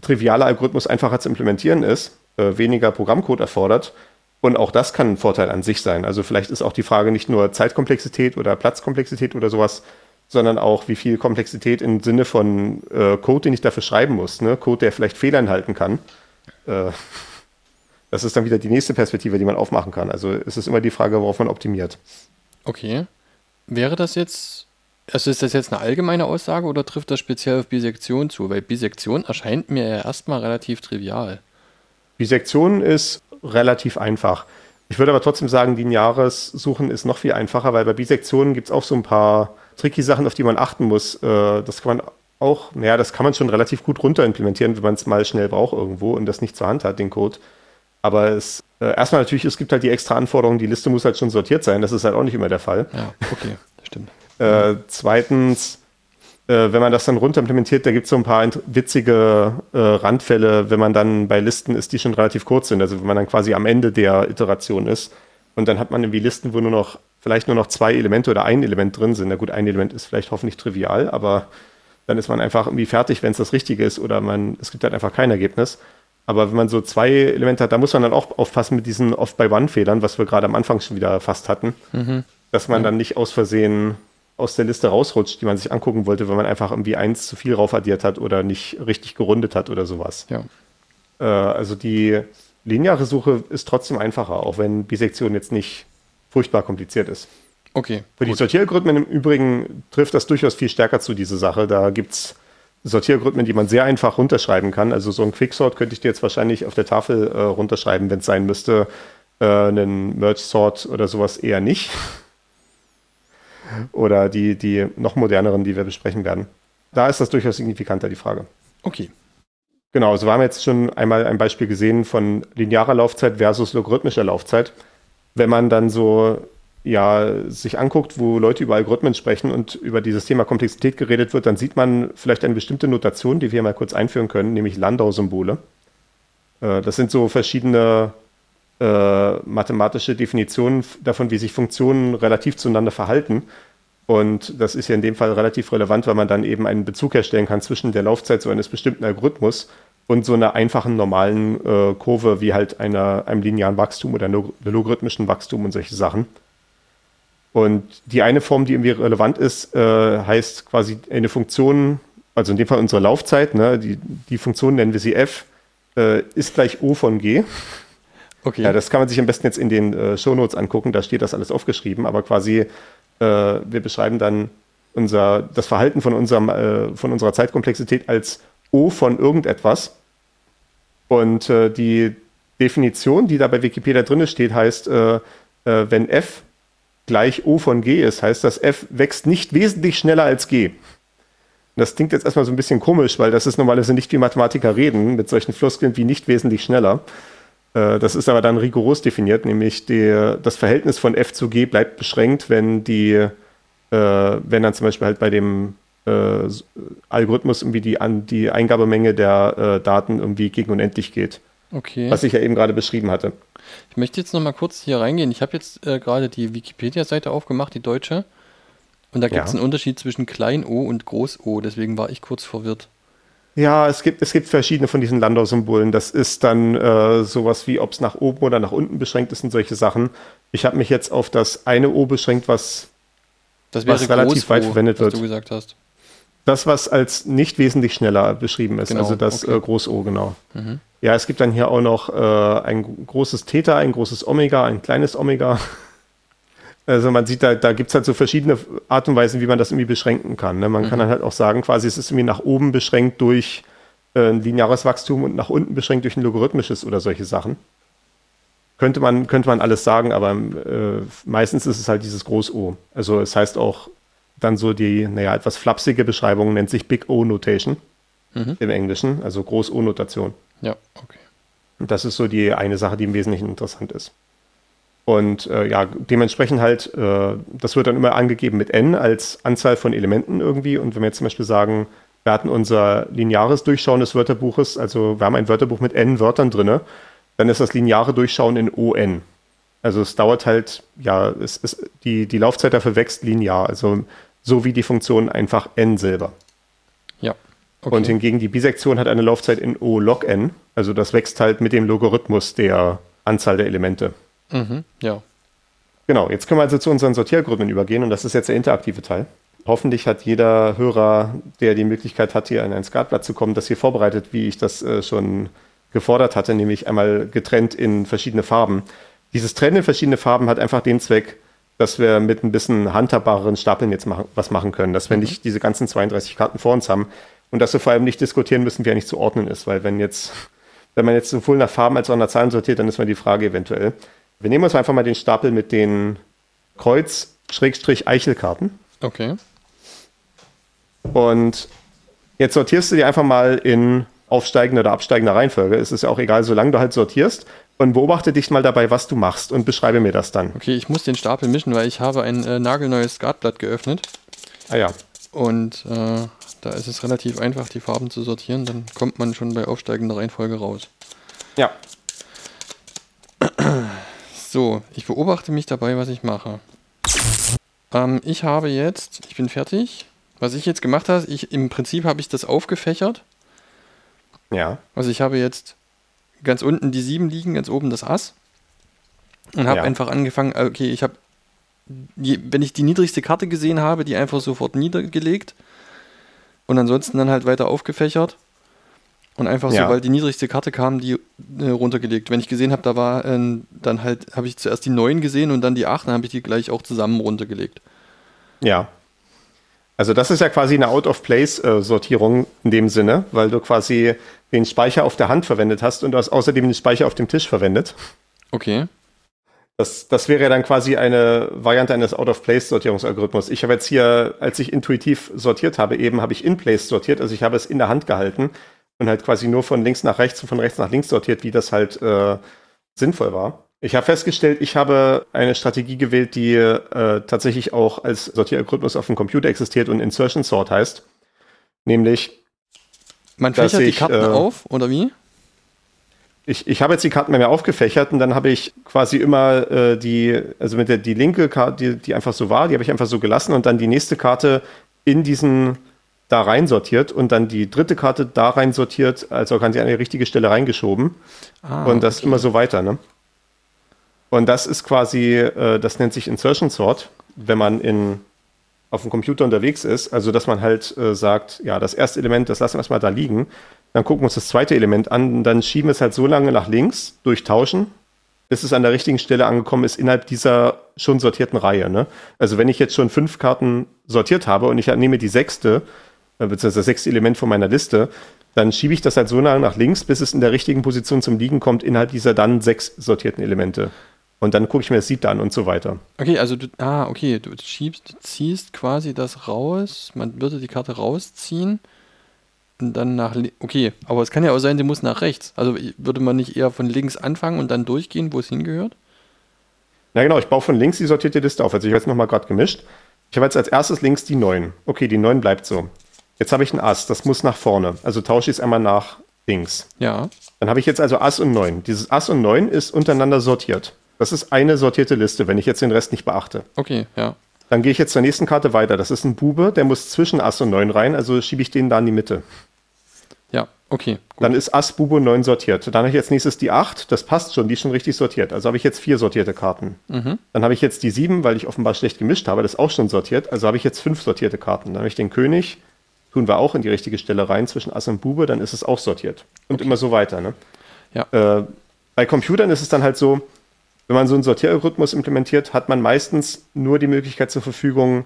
triviale Algorithmus einfacher zu implementieren ist, äh, weniger Programmcode erfordert. Und auch das kann ein Vorteil an sich sein. Also vielleicht ist auch die Frage nicht nur Zeitkomplexität oder Platzkomplexität oder sowas, sondern auch wie viel Komplexität im Sinne von äh, Code, den ich dafür schreiben muss. Ne? Code, der vielleicht Fehler enthalten kann. Äh, das ist dann wieder die nächste Perspektive, die man aufmachen kann. Also es ist immer die Frage, worauf man optimiert. Okay. Wäre das jetzt, also ist das jetzt eine allgemeine Aussage oder trifft das speziell auf Bisektion zu? Weil Bisektion erscheint mir ja erstmal relativ trivial. Bisektion ist relativ einfach. Ich würde aber trotzdem sagen, lineares Suchen ist noch viel einfacher, weil bei Bisektionen gibt es auch so ein paar tricky Sachen, auf die man achten muss. Äh, das kann man auch, naja, das kann man schon relativ gut runter implementieren, wenn man es mal schnell braucht irgendwo und das nicht zur Hand hat, den Code. Aber es, äh, erstmal natürlich, es gibt halt die extra Anforderungen, die Liste muss halt schon sortiert sein. Das ist halt auch nicht immer der Fall. Ja, okay, das stimmt. Äh, zweitens, äh, wenn man das dann runter implementiert, da gibt es so ein paar witzige äh, Randfälle, wenn man dann bei Listen ist, die schon relativ kurz sind. Also wenn man dann quasi am Ende der Iteration ist. Und dann hat man irgendwie Listen, wo nur noch, vielleicht nur noch zwei Elemente oder ein Element drin sind. Na gut, ein Element ist vielleicht hoffentlich trivial, aber dann ist man einfach irgendwie fertig, wenn es das Richtige ist oder man, es gibt halt einfach kein Ergebnis. Aber wenn man so zwei Elemente hat, da muss man dann auch aufpassen mit diesen Off-by-One-Fehlern, was wir gerade am Anfang schon wieder fast hatten, mhm. dass man ja. dann nicht aus Versehen aus der Liste rausrutscht, die man sich angucken wollte, wenn man einfach irgendwie eins zu viel raufaddiert hat oder nicht richtig gerundet hat oder sowas. Ja. Äh, also die lineare Suche ist trotzdem einfacher, auch wenn Bisektion jetzt nicht furchtbar kompliziert ist. Okay. Für gut. die Sortieralgorithmen im Übrigen trifft das durchaus viel stärker zu, diese Sache. Da gibt es Sortieralgorithmen, die man sehr einfach runterschreiben kann. Also so ein Quicksort könnte ich dir jetzt wahrscheinlich auf der Tafel äh, runterschreiben, wenn es sein müsste. Äh, einen Merge Sort oder sowas eher nicht. oder die, die noch moderneren, die wir besprechen werden. Da ist das durchaus signifikanter, die Frage. Okay. Genau, also wir haben jetzt schon einmal ein Beispiel gesehen von linearer Laufzeit versus logarithmischer Laufzeit. Wenn man dann so ja, sich anguckt, wo Leute über Algorithmen sprechen und über dieses Thema Komplexität geredet wird, dann sieht man vielleicht eine bestimmte Notation, die wir mal kurz einführen können, nämlich Landau-Symbole. Äh, das sind so verschiedene äh, mathematische Definitionen davon, wie sich Funktionen relativ zueinander verhalten. Und das ist ja in dem Fall relativ relevant, weil man dann eben einen Bezug herstellen kann zwischen der Laufzeit so eines bestimmten Algorithmus und so einer einfachen normalen äh, Kurve wie halt einer, einem linearen Wachstum oder einem logarithmischen Wachstum und solche Sachen. Und die eine Form, die irgendwie relevant ist, äh, heißt quasi eine Funktion, also in dem Fall unsere Laufzeit, ne, die, die Funktion nennen wir sie f, äh, ist gleich O von G. Okay. Ja, das kann man sich am besten jetzt in den äh, Shownotes angucken, da steht das alles aufgeschrieben, aber quasi äh, wir beschreiben dann unser, das Verhalten von, unserem, äh, von unserer Zeitkomplexität als O von irgendetwas. Und äh, die Definition, die da bei Wikipedia drin steht, heißt, äh, äh, wenn f gleich O von G ist, heißt das, f wächst nicht wesentlich schneller als G. Das klingt jetzt erstmal so ein bisschen komisch, weil das ist normalerweise nicht wie Mathematiker reden, mit solchen Floskeln wie nicht wesentlich schneller. Äh, das ist aber dann rigoros definiert, nämlich die, das Verhältnis von f zu g bleibt beschränkt, wenn die, äh, wenn dann zum Beispiel halt bei dem äh, Algorithmus irgendwie die, an, die Eingabemenge der äh, Daten irgendwie gegen unendlich geht. Okay. Was ich ja eben gerade beschrieben hatte. Ich möchte jetzt noch mal kurz hier reingehen. Ich habe jetzt äh, gerade die Wikipedia-Seite aufgemacht, die deutsche. Und da gibt es ja. einen Unterschied zwischen Klein O und Groß O. Deswegen war ich kurz verwirrt. Ja, es gibt, es gibt verschiedene von diesen Landau-Symbolen. Das ist dann äh, sowas wie, ob es nach oben oder nach unten beschränkt ist und solche Sachen. Ich habe mich jetzt auf das eine O beschränkt, was, was relativ weit verwendet wird. Was du gesagt hast. Das, was als nicht wesentlich schneller beschrieben ist, genau, also das okay. äh, Groß-O, genau. Mhm. Ja, es gibt dann hier auch noch äh, ein großes Theta, ein großes Omega, ein kleines Omega. Also man sieht, da, da gibt es halt so verschiedene Art und Weisen, wie man das irgendwie beschränken kann. Ne? Man mhm. kann dann halt auch sagen, quasi es ist irgendwie nach oben beschränkt durch äh, ein lineares Wachstum und nach unten beschränkt durch ein logarithmisches oder solche Sachen. könnte man, könnte man alles sagen, aber äh, meistens ist es halt dieses Groß-O. Also es heißt auch dann so die, naja, etwas flapsige Beschreibung nennt sich Big O-Notation Mhm. im Englischen, also Groß-O-Notation. Ja, okay. Und das ist so die eine Sache, die im Wesentlichen interessant ist. Und äh, ja, dementsprechend halt, äh, das wird dann immer angegeben mit n als Anzahl von Elementen irgendwie. Und wenn wir jetzt zum Beispiel sagen, wir hatten unser lineares Durchschauen des Wörterbuches, also wir haben ein Wörterbuch mit n Wörtern drin, dann ist das lineare Durchschauen in on. Also es dauert halt, ja, es ist, die, die Laufzeit dafür wächst linear, also so wie die Funktion einfach n selber. Ja. Okay. Und hingegen die Bisektion hat eine Laufzeit in O log n. Also das wächst halt mit dem Logarithmus der Anzahl der Elemente. mhm. Ja. Genau, jetzt können wir also zu unseren Sortieralgorithmen übergehen und das ist jetzt der interaktive Teil. Hoffentlich hat jeder Hörer, der die Möglichkeit hat, hier in ein Skatblatt zu kommen, das hier vorbereitet, wie ich das äh, schon gefordert hatte, nämlich einmal getrennt in verschiedene Farben. Dieses Trennen in verschiedene Farben hat einfach den Zweck, dass wir mit ein bisschen handhabbareren Stapeln jetzt machen, was machen können, dass wir nicht diese ganzen 32 Karten vor uns haben und dass wir vor allem nicht diskutieren müssen, wie er nicht zu ordnen ist, weil wenn jetzt, wenn man jetzt sowohl nach Farben als auch nach Zahlen sortiert, dann ist mal die Frage eventuell. Wir nehmen uns einfach mal den Stapel mit den Kreuz-Eichelkarten Okay. und jetzt sortierst du die einfach mal in aufsteigender oder absteigender Reihenfolge. Es ist ja auch egal, solange du halt sortierst und beobachte dich mal dabei, was du machst und beschreibe mir das dann. Okay, ich muss den Stapel mischen, weil ich habe ein äh, nagelneues Skatblatt geöffnet. Ah ja, Und äh, da ist es relativ einfach, die Farben zu sortieren. Dann kommt man schon bei aufsteigender Reihenfolge raus. ja, So, ich beobachte mich dabei, was ich mache. Ähm, ich habe jetzt, ich bin fertig. Was ich jetzt gemacht habe, ich, im Prinzip habe ich das aufgefächert. ja, Also ich habe jetzt ganz unten die 7 liegen, ganz oben das Ass. Und habe Ja. einfach angefangen, äh, okay, ich habe, wenn ich die niedrigste Karte gesehen habe, die einfach sofort niedergelegt. Und ansonsten dann halt weiter aufgefächert. Und einfach, Ja. sobald die niedrigste Karte kam, die äh, runtergelegt. Wenn ich gesehen habe, da war äh, dann halt, habe ich zuerst die 9 gesehen und dann die 8, dann habe ich die gleich auch zusammen runtergelegt. ja. Also das ist ja quasi eine Out-of-Place-Sortierung in dem Sinne, weil du quasi den Speicher auf der Hand verwendet hast und du hast außerdem den Speicher auf dem Tisch verwendet. Okay. Das, das wäre ja dann quasi eine Variante eines Out-of-Place-Sortierungsalgorithmus. Ich habe jetzt hier, als ich intuitiv sortiert habe, eben habe ich in-place sortiert, also ich habe es in der Hand gehalten und halt quasi nur von links nach rechts und von rechts nach links sortiert, wie das halt äh, sinnvoll war. Ich habe festgestellt, ich habe eine Strategie gewählt, die äh, tatsächlich auch als Sortieralgorithmus auf dem Computer existiert und Insertion Sort heißt. Nämlich, Man fächert die ich, Karten äh, auf, oder wie? ich, ich habe jetzt die Karten bei mir aufgefächert und dann habe ich quasi immer äh, die, also mit der die linke Karte, die, die einfach so war, die habe ich einfach so gelassen und dann die nächste Karte in diesen da rein sortiert und dann die dritte Karte da rein sortiert, also kann sie an die richtige Stelle reingeschoben Ah, und das okay. immer so weiter, ne? Und das ist quasi, äh, das nennt sich Insertion Sort, wenn man in, auf dem Computer unterwegs ist. Also, dass man halt äh, sagt, ja, das erste Element, das lassen wir erstmal da liegen. Dann gucken wir uns das zweite Element an dann schieben wir es halt so lange nach links, durchtauschen, bis es an der richtigen Stelle angekommen ist innerhalb dieser schon sortierten Reihe. Ne? Also, wenn ich jetzt schon fünf Karten sortiert habe und ich nehme die sechste, äh, beziehungsweise das sechste Element von meiner Liste, dann schiebe ich das halt so lange nach links, bis es in der richtigen Position zum Liegen kommt, innerhalb dieser dann sechs sortierten Elemente. Und dann gucke ich mir das siebte an und so weiter. Okay, also du, ah, okay, du schiebst, du ziehst quasi das raus, man würde die Karte rausziehen und dann nach, okay, aber es kann ja auch sein, sie muss nach rechts. Also würde man nicht eher von links anfangen und dann durchgehen, wo es hingehört? Na genau, ich baue von links die sortierte Liste auf. Also ich habe jetzt nochmal gerade gemischt. Ich habe jetzt als erstes links die 9. Okay, die 9 bleibt so. Jetzt habe ich ein Ass, das muss nach vorne. Also tausche ich es einmal nach links. Ja, Dann habe ich jetzt also Ass und 9. Dieses Ass und 9 ist untereinander sortiert. Das ist eine sortierte Liste, wenn ich jetzt den Rest nicht beachte. okay, ja. Dann gehe ich jetzt zur nächsten Karte weiter. Das ist ein Bube, der muss zwischen Ass und 9 rein, also schiebe ich den da in die Mitte. Ja, okay, gut. Dann ist Ass, Bube und 9 sortiert. Dann habe ich jetzt nächstes die 8, das passt schon, die ist schon richtig sortiert. Also habe ich jetzt vier sortierte Karten. Dann habe ich jetzt die 7, weil ich offenbar schlecht gemischt habe, das ist auch schon sortiert. Also habe ich jetzt fünf sortierte Karten. Dann habe ich den König, tun wir auch in die richtige Stelle rein zwischen Ass und Bube, dann ist es auch sortiert. Und immer so weiter. Ne? Ja. Äh, bei Computern ist es dann halt so, wenn man so einen Sortieralgorithmus implementiert, hat man meistens nur die Möglichkeit zur Verfügung,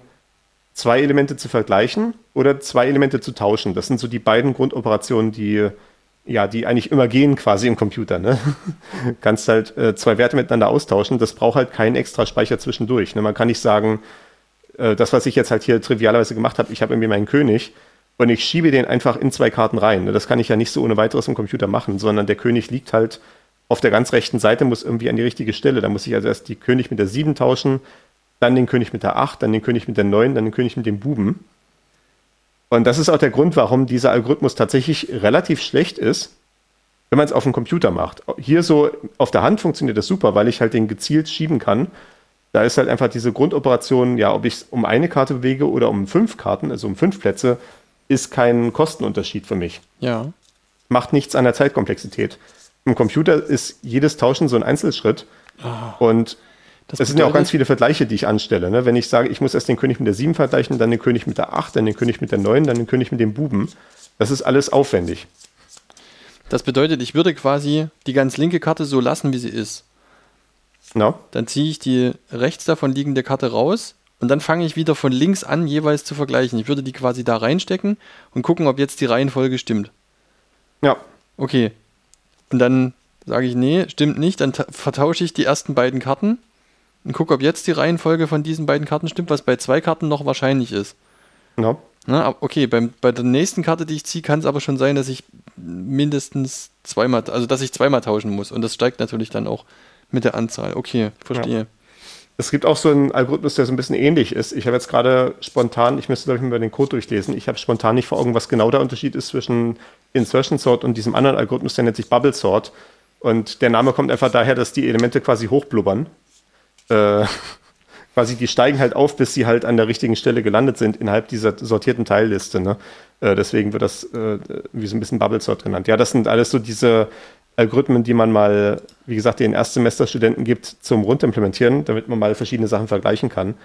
zwei Elemente zu vergleichen oder zwei Elemente zu tauschen. Das sind so die beiden Grundoperationen, die ja, die eigentlich immer gehen quasi im Computer. Ne? Kannst halt äh, zwei Werte miteinander austauschen. Das braucht halt keinen extra Speicher zwischendurch. Ne? Man kann nicht sagen, äh, das, was ich jetzt halt hier trivialerweise gemacht habe, ich habe irgendwie meinen König und ich schiebe den einfach in zwei Karten rein. Ne? Das kann ich ja nicht so ohne weiteres im Computer machen, sondern der König liegt halt auf der ganz rechten Seite, muss irgendwie an die richtige Stelle. Da muss ich also erst die König mit der 7 tauschen, dann den König mit der 8, dann den König mit der 9, dann den König mit dem Buben. Und das ist auch der Grund, warum dieser Algorithmus tatsächlich relativ schlecht ist, wenn man es auf dem Computer macht. Hier so auf der Hand funktioniert das super, weil ich halt den gezielt schieben kann. Da ist halt einfach diese Grundoperation, ja, ob ich es um eine Karte bewege oder um fünf Karten, also um fünf Plätze, ist kein Kostenunterschied für mich. Ja. Macht nichts an der Zeitkomplexität. Im Computer ist jedes Tauschen so ein Einzelschritt. Oh. Und das es sind ja auch ganz viele Vergleiche, die ich anstelle. Ne? Wenn ich sage, ich muss erst den König mit der 7 vergleichen, dann den König mit der 8, dann den König mit der 9, dann den König mit dem Buben. Das ist alles aufwendig. Das bedeutet, ich würde quasi die ganz linke Karte so lassen, wie sie ist. No. Dann ziehe ich die rechts davon liegende Karte raus und dann fange ich wieder von links an, jeweils zu vergleichen. Ich würde die quasi da reinstecken und gucken, ob jetzt die Reihenfolge stimmt. Ja. Okay. Und dann sage ich, nee, stimmt nicht. Dann vertausche ich die ersten beiden Karten und gucke, ob jetzt die Reihenfolge von diesen beiden Karten stimmt, was bei zwei Karten noch wahrscheinlich ist. Ja. Na, okay, beim, bei der nächsten Karte, die ich ziehe, kann es aber schon sein, dass ich mindestens zweimal, also dass ich zweimal tauschen muss. Und das steigt natürlich dann auch mit der Anzahl. Okay, verstehe. Ja. Es gibt auch so einen Algorithmus, der so ein bisschen ähnlich ist. Ich habe jetzt gerade spontan, ich müsste glaube ich mal den Code durchlesen, ich habe spontan nicht vor Augen, was genau der Unterschied ist zwischen Insertion Sort und diesem anderen Algorithmus, der nennt sich Bubble Sort. Und der Name kommt einfach daher, dass die Elemente quasi hochblubbern äh, quasi, die steigen halt auf, bis sie halt an der richtigen Stelle gelandet sind innerhalb dieser sortierten Teilliste. Ne? Äh, deswegen wird das äh, wie so ein bisschen Bubble Sort genannt. Ja, das sind alles so diese Algorithmen, die man mal, wie gesagt, den Erstsemesterstudenten gibt zum Rundimplementieren, damit man mal verschiedene Sachen vergleichen kann.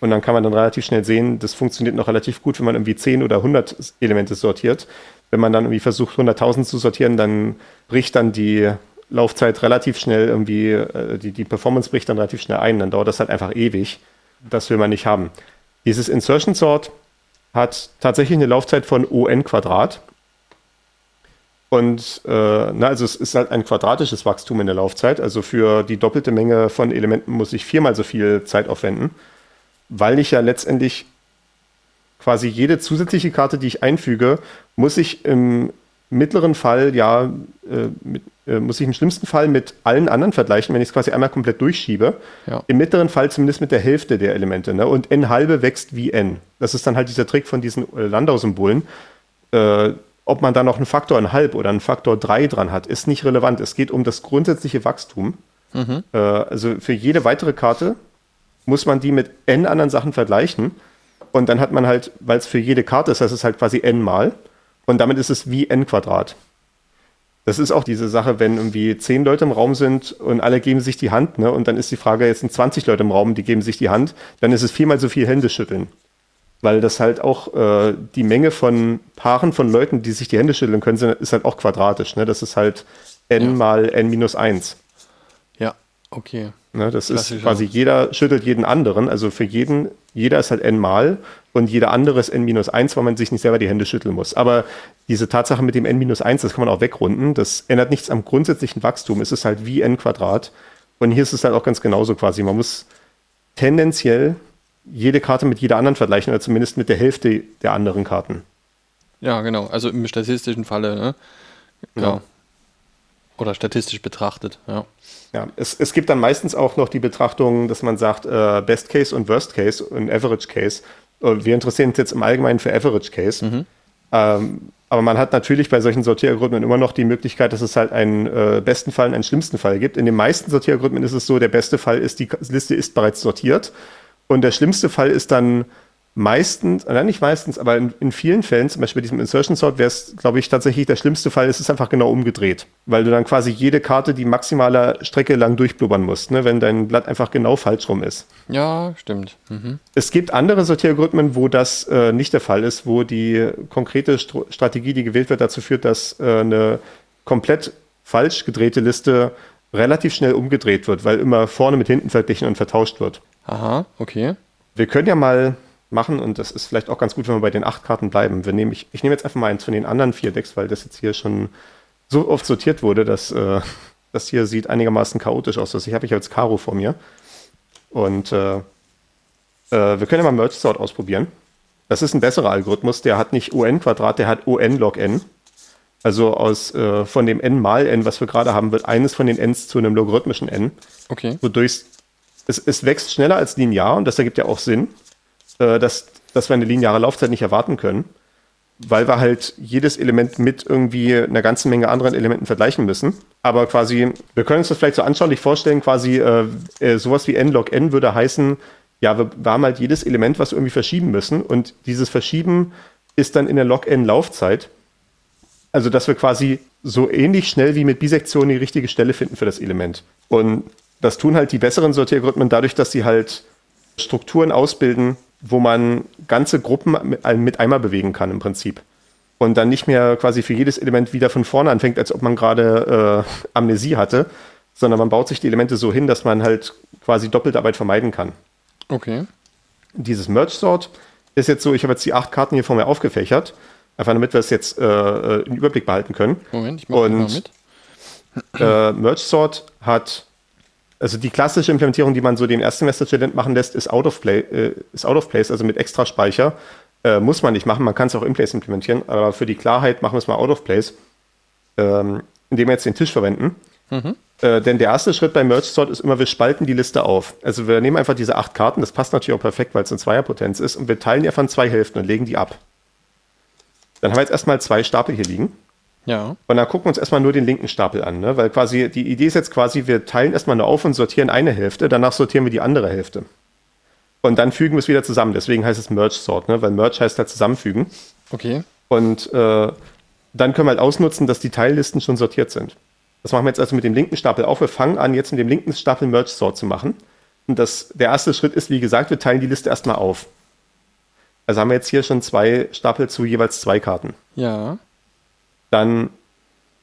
Und dann kann man dann relativ schnell sehen, das funktioniert noch relativ gut, wenn man irgendwie 10 oder 100 Elemente sortiert. Wenn man dann irgendwie versucht, 100.000 zu sortieren, dann bricht dann die Laufzeit relativ schnell irgendwie, äh, die, die Performance bricht dann relativ schnell ein, dann dauert das halt einfach ewig. Das will man nicht haben. Dieses Insertion Sort hat tatsächlich eine Laufzeit von ON Quadrat. Und äh, na, also es ist halt ein quadratisches Wachstum in der Laufzeit. Also für die doppelte Menge von Elementen muss ich viermal so viel Zeit aufwenden, weil ich ja letztendlich quasi jede zusätzliche Karte, die ich einfüge, muss ich im mittleren Fall ja äh, mit, äh, muss ich im schlimmsten Fall mit allen anderen vergleichen, wenn ich es quasi einmal komplett durchschiebe. Ja. Im mittleren Fall zumindest mit der Hälfte der Elemente. Ne? Und n halbe wächst wie n. Das ist dann halt dieser Trick von diesen äh, Landau-Symbolen. Ob man da noch einen Faktor ein halb oder einen Faktor 3 dran hat, ist nicht relevant. Es geht um das grundsätzliche Wachstum. Mhm. Äh, also für jede weitere Karte muss man die mit n anderen Sachen vergleichen. Und dann hat man halt, weil es für jede Karte ist, das ist halt quasi n mal. Und damit ist es wie n Quadrat. Das ist auch diese Sache, wenn irgendwie zehn Leute im Raum sind und alle geben sich die Hand, ne? Und dann ist die Frage, jetzt sind 20 Leute im Raum, die geben sich die Hand, dann ist es viermal so viel Hände schütteln. Weil das halt auch äh, die Menge von Paaren von Leuten, die sich die Hände schütteln können, ist halt auch quadratisch. Ne? Das ist halt n ja. mal n minus 1. Ja, okay. Ne? Das ist quasi jeder schüttelt jeden anderen. Also für jeden, jeder ist halt n mal und jeder andere ist n-1, weil man sich nicht selber die Hände schütteln muss. Aber diese Tatsache mit dem n-1, das kann man auch wegrunden. Das ändert nichts am grundsätzlichen Wachstum. Es ist halt wie n Quadrat. Und hier ist es halt auch ganz genauso quasi. Man muss tendenziell jede Karte mit jeder anderen vergleichen oder zumindest mit der Hälfte der anderen Karten. Ja, genau. Also im statistischen Falle, ne? Genau. Ja. Oder statistisch betrachtet, ja. Ja, es, es gibt dann meistens auch noch die Betrachtung, dass man sagt, äh, Best Case und Worst Case und Average Case. Wir interessieren uns jetzt im Allgemeinen für Average Case. Mhm. Ähm, aber man hat natürlich bei solchen Sortieralgorithmen immer noch die Möglichkeit, dass es halt einen äh, besten Fall und einen schlimmsten Fall gibt. In den meisten Sortieralgorithmen ist es so, der beste Fall ist, die Liste ist bereits sortiert. Und der schlimmste Fall ist dann meistens, nein, nicht meistens, aber in, in, vielen Fällen, zum Beispiel bei diesem Insertion Sort, wäre es, glaube ich, tatsächlich der schlimmste Fall, ist es einfach genau umgedreht. Weil du dann quasi jede Karte die maximale Strecke lang durchblubbern musst, ne, wenn dein Blatt einfach genau falsch rum ist. Ja, stimmt. Mhm. Es gibt andere Sortieralgorithmen, wo das äh, nicht der Fall ist, wo die konkrete St Strategie, die gewählt wird, dazu führt, dass äh, eine komplett falsch gedrehte Liste relativ schnell umgedreht wird, weil immer vorne mit hinten verglichen und vertauscht wird. Aha, okay. Wir können ja mal machen und das ist vielleicht auch ganz gut, wenn wir bei den acht Karten bleiben. Wir nehmen, ich, ich nehme jetzt einfach mal eins von den anderen vier Decks, weil das jetzt hier schon so oft sortiert wurde, dass äh, das hier sieht einigermaßen chaotisch aus. Das ich habe ich jetzt Karo vor mir. Und äh, äh, wir können ja mal Merge Sort ausprobieren. Das ist ein besserer Algorithmus, der hat nicht UN Quadrat, der hat UN log n. Also aus äh, von dem n mal n, was wir gerade haben, wird eines von den n's zu einem logarithmischen n. Okay. Wodurch es, es wächst schneller als linear und das ergibt ja auch Sinn, äh, dass, dass wir eine lineare Laufzeit nicht erwarten können, weil wir halt jedes Element mit irgendwie einer ganzen Menge anderen Elementen vergleichen müssen. Aber quasi, wir können uns das vielleicht so anschaulich vorstellen, quasi äh, äh, sowas wie n log n würde heißen, ja, wir, wir haben halt jedes Element, was wir irgendwie verschieben müssen und dieses Verschieben ist dann in der log n Laufzeit. Also, dass wir quasi so ähnlich schnell wie mit Bisektion die richtige Stelle finden für das Element. Und das tun halt die besseren Sortieralgorithmen dadurch, dass sie halt Strukturen ausbilden, wo man ganze Gruppen mit einmal bewegen kann im Prinzip. Und dann nicht mehr quasi für jedes Element wieder von vorne anfängt, als ob man gerade äh, Amnesie hatte, sondern man baut sich die Elemente so hin, dass man halt quasi doppelte Arbeit vermeiden kann. Okay. Dieses Merge-Sort ist jetzt so, ich habe jetzt die acht Karten hier vor mir aufgefächert, einfach damit wir es jetzt äh, äh im Überblick behalten können. Moment, ich mache mal mit. Äh, Merge-Sort hat also die klassische Implementierung, die man so dem Erstsemester-Student machen lässt, ist out of, play, äh, ist out of place, also mit extra Speicher. Äh, muss man nicht machen, man kann es auch in place implementieren, aber für die Klarheit machen wir es mal out of place, ähm, indem wir jetzt den Tisch verwenden. Mhm. Äh, denn der erste Schritt beim Merge Sort ist immer, wir spalten die Liste auf. Also wir nehmen einfach diese acht Karten, das passt natürlich auch perfekt, weil es in Zweierpotenz ist, und wir teilen die einfach in zwei Hälften und legen die ab. Dann haben wir jetzt erstmal zwei Stapel hier liegen. Ja. Und dann gucken wir uns erstmal nur den linken Stapel an, ne? weil quasi die Idee ist jetzt quasi, wir teilen erstmal nur auf und sortieren eine Hälfte, danach sortieren wir die andere Hälfte. Und dann fügen wir es wieder zusammen. Deswegen heißt es Merge Sort, ne? weil Merge heißt halt zusammenfügen. Okay. Und äh, dann können wir halt ausnutzen, dass die Teillisten schon sortiert sind. Das machen wir jetzt also mit dem linken Stapel auf. Wir fangen an, jetzt mit dem linken Stapel Merge Sort zu machen. Und das, der erste Schritt ist, wie gesagt, wir teilen die Liste erstmal auf. Also haben wir jetzt hier schon zwei Stapel zu jeweils zwei Karten. Ja. Dann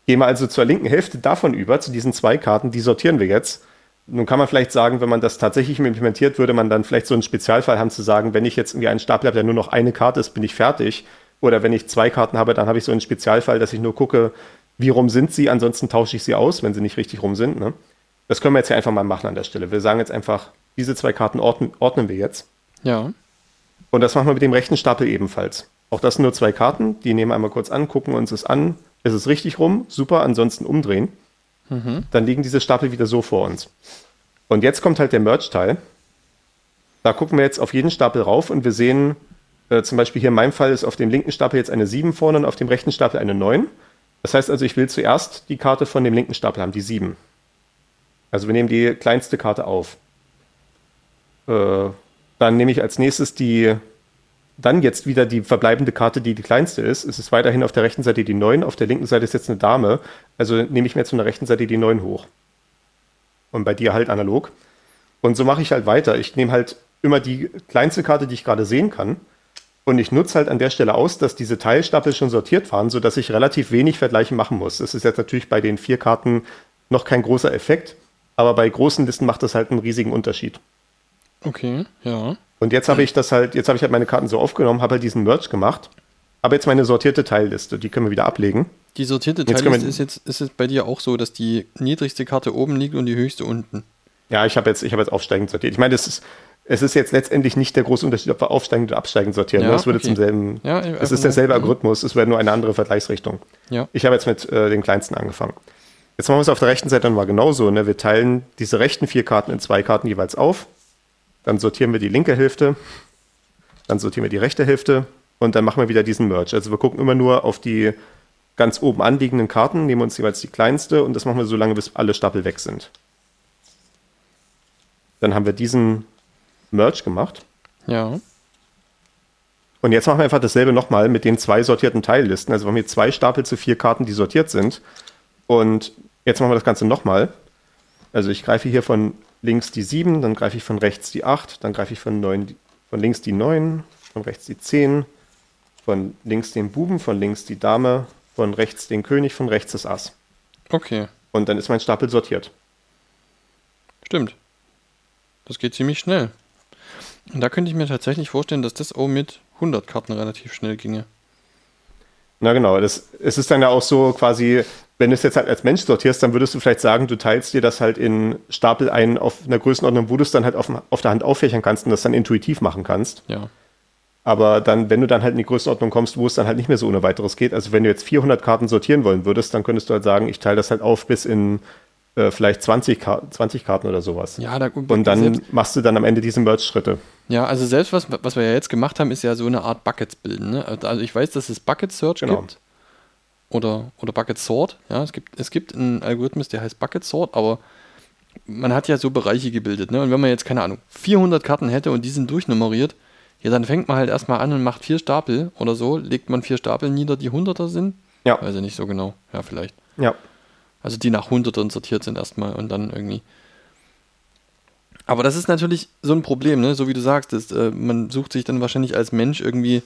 gehen wir also zur linken Hälfte davon über, zu diesen zwei Karten, die sortieren wir jetzt. Nun kann man vielleicht sagen, wenn man das tatsächlich implementiert, würde man dann vielleicht so einen Spezialfall haben zu sagen, wenn ich jetzt irgendwie einen Stapel habe, der nur noch eine Karte ist, bin ich fertig. Oder wenn ich zwei Karten habe, dann habe ich so einen Spezialfall, dass ich nur gucke, wie rum sind sie, ansonsten tausche ich sie aus, wenn sie nicht richtig rum sind. Ne? Das können wir jetzt ja einfach mal machen an der Stelle. Wir sagen jetzt einfach, diese zwei Karten ordnen, ordnen wir jetzt. Ja. Und das machen wir mit dem rechten Stapel ebenfalls. Auch das sind nur zwei Karten, die nehmen wir einmal kurz an, gucken uns es an. Ist es richtig rum? Super, ansonsten umdrehen. Mhm. Dann liegen diese Stapel wieder so vor uns. Und jetzt kommt halt der Merge-Teil. Da gucken wir jetzt auf jeden Stapel rauf und wir sehen, äh, zum Beispiel hier in meinem Fall ist auf dem linken Stapel jetzt eine 7 vorne und auf dem rechten Stapel eine 9. Das heißt also, ich will zuerst die Karte von dem linken Stapel haben, die 7. Also wir nehmen die kleinste Karte auf. Äh, dann nehme ich als nächstes die dann jetzt wieder die verbleibende Karte, die die kleinste ist. Es ist weiterhin auf der rechten Seite die 9, auf der linken Seite ist jetzt eine Dame. Also nehme ich mir jetzt von der rechten Seite die 9 hoch. Und bei dir halt analog. Und so mache ich halt weiter. Ich nehme halt immer die kleinste Karte, die ich gerade sehen kann. Und ich nutze halt an der Stelle aus, dass diese Teilstapel schon sortiert waren, sodass ich relativ wenig Vergleichen machen muss. Das ist jetzt natürlich bei den vier Karten noch kein großer Effekt, aber bei großen Listen macht das halt einen riesigen Unterschied. Okay, ja. Und jetzt habe ich das halt, jetzt habe ich halt meine Karten so aufgenommen, habe halt diesen Merge gemacht, habe jetzt meine sortierte Teilliste, die können wir wieder ablegen. Die sortierte Teilliste ist jetzt, ist es bei dir auch so, dass die niedrigste Karte oben liegt und die höchste unten. Ja, ich habe jetzt, ich habe jetzt aufsteigend sortiert. Ich meine, das ist, es ist jetzt letztendlich nicht der große Unterschied, ob wir aufsteigend oder absteigend sortieren. Ja, ne? es würde okay. zum selben, ja, es ist derselbe. Algorithmus, es wäre nur eine andere Vergleichsrichtung. Ja. Ich habe jetzt mit äh, den kleinsten angefangen. Jetzt machen wir es auf der rechten Seite dann mal genauso. Ne? Wir teilen diese rechten vier Karten in zwei Karten jeweils auf. Dann sortieren wir die linke Hälfte, dann sortieren wir die rechte Hälfte und dann machen wir wieder diesen Merge. Also wir gucken immer nur auf die ganz oben anliegenden Karten, nehmen uns jeweils die kleinste und das machen wir so lange, bis alle Stapel weg sind. Dann haben wir diesen Merge gemacht. Ja. Und jetzt machen wir einfach dasselbe nochmal mit den zwei sortierten Teillisten. Also wir haben hier zwei Stapel zu vier Karten, die sortiert sind. Und jetzt machen wir das Ganze nochmal. Also ich greife hier von links die 7, dann greife ich von rechts die 8, dann greife ich von, 9, von links die 9, von rechts die 10, von links den Buben, von links die Dame, von rechts den König, von rechts das Ass. Okay. Und dann ist mein Stapel sortiert. Stimmt. Das geht ziemlich schnell. Und da könnte ich mir tatsächlich vorstellen, dass das auch mit 100 Karten relativ schnell ginge. Na genau, das, es ist dann ja auch so quasi, wenn du es jetzt halt als Mensch sortierst, dann würdest du vielleicht sagen, du teilst dir das halt in Stapel ein auf einer Größenordnung, wo du es dann halt auf, auf der Hand auffächern kannst und das dann intuitiv machen kannst. Ja. Aber dann, wenn du dann halt in die Größenordnung kommst, wo es dann halt nicht mehr so ohne weiteres geht, also wenn du jetzt 400 Karten sortieren wollen würdest, dann könntest du halt sagen, ich teile das halt auf bis in äh, vielleicht 20, Ka 20 Karten oder sowas. Ja, da, Und dann selbst, machst du dann am Ende diese Merge-Schritte. ja, also selbst was, was wir ja jetzt gemacht haben, ist ja so eine Art Buckets bilden. Ne? Also ich weiß, dass es Bucket Search Genau. gibt. Oder, oder Bucket Sort. Ja, es gibt, es gibt einen Algorithmus, der heißt Bucket Sort, aber man hat ja so Bereiche gebildet. Ne? Und wenn man jetzt, keine Ahnung, 400 Karten hätte und die sind durchnummeriert, ja, dann fängt man halt erstmal an und macht vier Stapel oder so, legt man vier Stapel nieder, die Hunderter sind. Ja. Weiß ich nicht so genau. Ja, vielleicht. Ja. Also die nach Hundertern sortiert sind erstmal und dann irgendwie. Aber das ist natürlich so ein Problem, ne? so wie du sagst. Das, äh, man sucht sich dann wahrscheinlich als Mensch irgendwie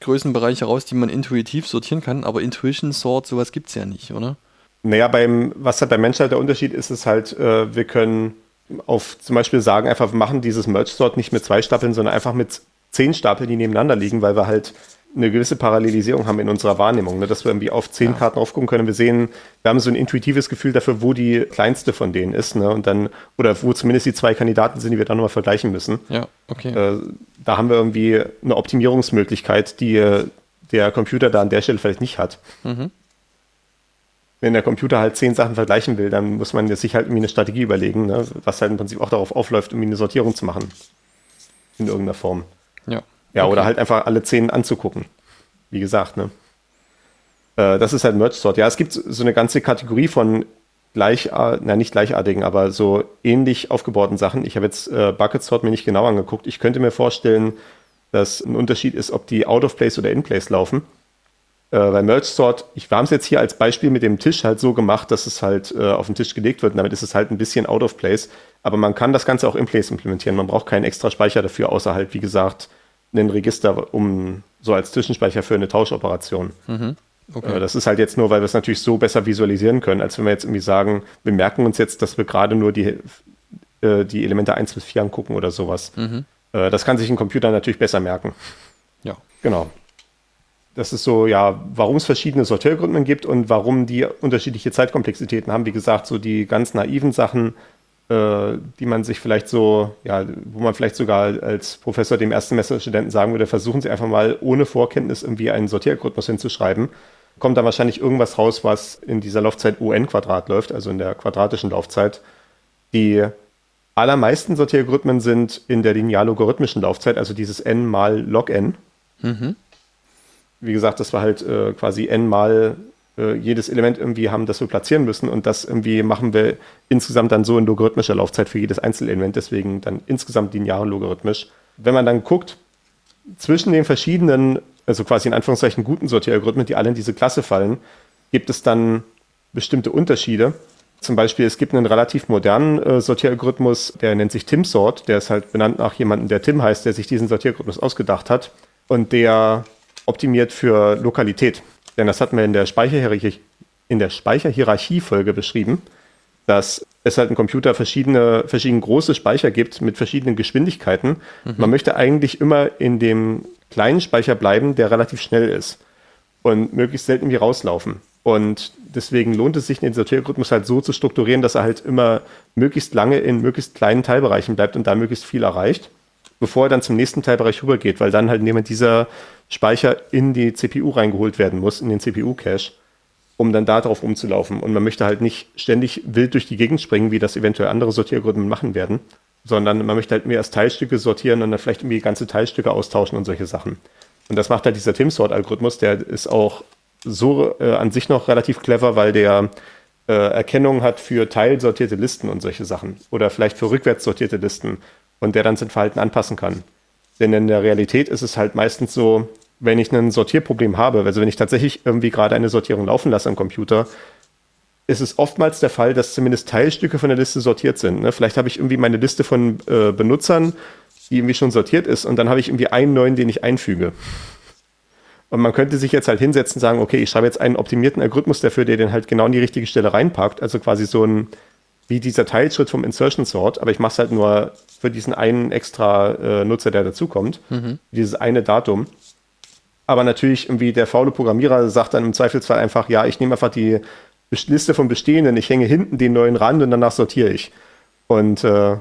Größenbereiche raus, die man intuitiv sortieren kann, aber Intuition Sort, sowas gibt es ja nicht, oder? Naja, beim, was halt beim Menschen halt der Unterschied ist, ist halt, äh, wir können auf zum Beispiel sagen, einfach wir machen dieses Merge-Sort nicht mit zwei Stapeln, sondern einfach mit zehn Stapeln, die nebeneinander liegen, weil wir halt eine gewisse Parallelisierung haben in unserer Wahrnehmung, ne? dass wir irgendwie auf zehn Ja. Karten aufgucken können. Wir sehen, wir haben so ein intuitives Gefühl dafür, wo die kleinste von denen ist, ne? Und dann, oder wo zumindest die zwei Kandidaten sind, die wir dann nochmal vergleichen müssen. Ja, okay. Äh, da haben wir irgendwie eine Optimierungsmöglichkeit, die der Computer da an der Stelle vielleicht nicht hat. Mhm. Wenn der Computer halt zehn Sachen vergleichen will, dann muss man sich halt irgendwie eine Strategie überlegen, ne? was halt im Prinzip auch darauf aufläuft, irgendwie eine Sortierung zu machen. In irgendeiner Form. Ja. Ja, Okay. oder halt einfach alle zehn anzugucken. Wie gesagt, ne? Äh, das ist halt Merge Sort. Ja, es gibt so eine ganze Kategorie von gleich, na nicht gleichartigen, aber so ähnlich aufgebauten Sachen. Ich habe jetzt äh, Bucket Sort mir nicht genau angeguckt. Ich könnte mir vorstellen, dass ein Unterschied ist, ob die out of place oder in place laufen. Äh, bei Merge Sort, ich, wir haben es jetzt hier als Beispiel mit dem Tisch halt so gemacht, dass es halt äh, auf den Tisch gelegt wird. Und damit ist es halt ein bisschen out of place. Aber man kann das Ganze auch in place implementieren. Man braucht keinen extra Speicher dafür, außer halt, wie gesagt, einen Register, um so als Zwischenspeicher für eine Tauschoperation. okay. Äh, Das ist halt jetzt nur, weil wir es natürlich so besser visualisieren können, als wenn wir jetzt irgendwie sagen, wir merken uns jetzt, dass wir gerade nur die, äh, die Elemente 1 bis 4 angucken oder sowas. Äh, Das kann sich ein Computer natürlich besser merken. ja. Genau. Das ist so, ja, warum es verschiedene Sortiergründen gibt und warum die unterschiedliche Zeitkomplexitäten haben. Wie gesagt, so die ganz naiven Sachen, die man sich vielleicht so, ja, wo man vielleicht sogar als Professor dem ersten Semesterstudenten sagen würde, versuchen Sie einfach mal ohne Vorkenntnis irgendwie einen Sortieralgorithmus hinzuschreiben. Kommt dann wahrscheinlich irgendwas raus, was in dieser Laufzeit UN-Quadrat läuft, also in der quadratischen Laufzeit. Die allermeisten Sortieralgorithmen sind in der linear-logarithmischen Laufzeit, also dieses n mal log n. Wie gesagt, das war halt äh, quasi n mal äh, jedes Element irgendwie haben, das wir platzieren müssen. Und das irgendwie machen wir insgesamt dann so in logarithmischer Laufzeit für jedes Einzelelement, deswegen dann insgesamt linear und logarithmisch. Wenn man dann guckt, zwischen den verschiedenen, also quasi in Anführungszeichen guten Sortieralgorithmen, die alle in diese Klasse fallen, gibt es dann bestimmte Unterschiede. Zum Beispiel, es gibt einen relativ modernen äh, Sortieralgorithmus, der nennt sich TimSort. Der ist halt benannt nach jemandem, der Tim heißt, der sich diesen Sortieralgorithmus ausgedacht hat. Und der optimiert für Lokalität. Denn das hatten wir in der Speicherhierarchie, in der Speicherhierarchie-Folge beschrieben, dass es halt im Computer verschiedene, verschiedene große Speicher gibt mit verschiedenen Geschwindigkeiten. Man möchte eigentlich immer in dem kleinen Speicher bleiben, der relativ schnell ist und möglichst selten irgendwie rauslaufen. Und deswegen lohnt es sich, den Sortieralgorithmus halt so zu strukturieren, dass er halt immer möglichst lange in möglichst kleinen Teilbereichen bleibt und da möglichst viel erreicht, bevor er dann zum nächsten Teilbereich rübergeht, weil dann halt jemand dieser Speicher in die CPU reingeholt werden muss, in den CPU-Cache, um dann da drauf rumzulaufen. Und man möchte halt nicht ständig wild durch die Gegend springen, wie das eventuell andere Sortieralgorithmen machen werden, sondern man möchte halt mehr als Teilstücke sortieren und dann vielleicht irgendwie ganze Teilstücke austauschen und solche Sachen. Und das macht halt dieser Tim-Sort-Algorithmus, der ist auch so äh, an sich noch relativ clever, weil der äh, Erkennung hat für teilsortierte Listen und solche Sachen. Oder vielleicht für rückwärts sortierte Listen und der dann sein Verhalten anpassen kann. Denn in der Realität ist es halt meistens so, wenn ich ein Sortierproblem habe, also wenn ich tatsächlich irgendwie gerade eine Sortierung laufen lasse am Computer, ist es oftmals der Fall, dass zumindest Teilstücke von der Liste sortiert sind. Ne? Vielleicht habe ich irgendwie meine Liste von äh, Benutzern, die irgendwie schon sortiert ist, und dann habe ich irgendwie einen neuen, den ich einfüge. Und man könnte sich jetzt halt hinsetzen und sagen, okay, ich schreibe jetzt einen optimierten Algorithmus dafür, der den halt genau in die richtige Stelle reinpackt. Also quasi so ein, wie dieser Teilschritt vom Insertion Sort, aber ich mache es halt nur für diesen einen extra äh, Nutzer, der dazukommt. Dieses eine Datum. Aber natürlich irgendwie der faule Programmierer sagt dann im Zweifelsfall einfach, ja, ich nehme einfach die Liste von bestehenden, ich hänge hinten den neuen ran und danach sortiere ich. Und äh,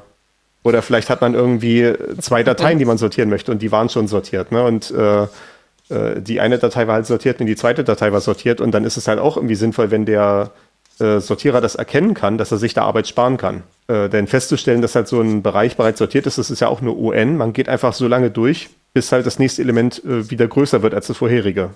oder vielleicht hat man irgendwie zwei Dateien, die man sortieren möchte und die waren schon sortiert. Ne? Und äh, äh, die eine Datei war halt sortiert und die zweite Datei war sortiert und dann ist es halt auch irgendwie sinnvoll, wenn der äh, Sortierer das erkennen kann, dass er sich da Arbeit sparen kann. Äh, denn festzustellen, dass halt so ein Bereich bereits sortiert ist, das ist ja auch nur UN. Man geht einfach so lange durch, bis halt das nächste Element äh, wieder größer wird als das vorherige.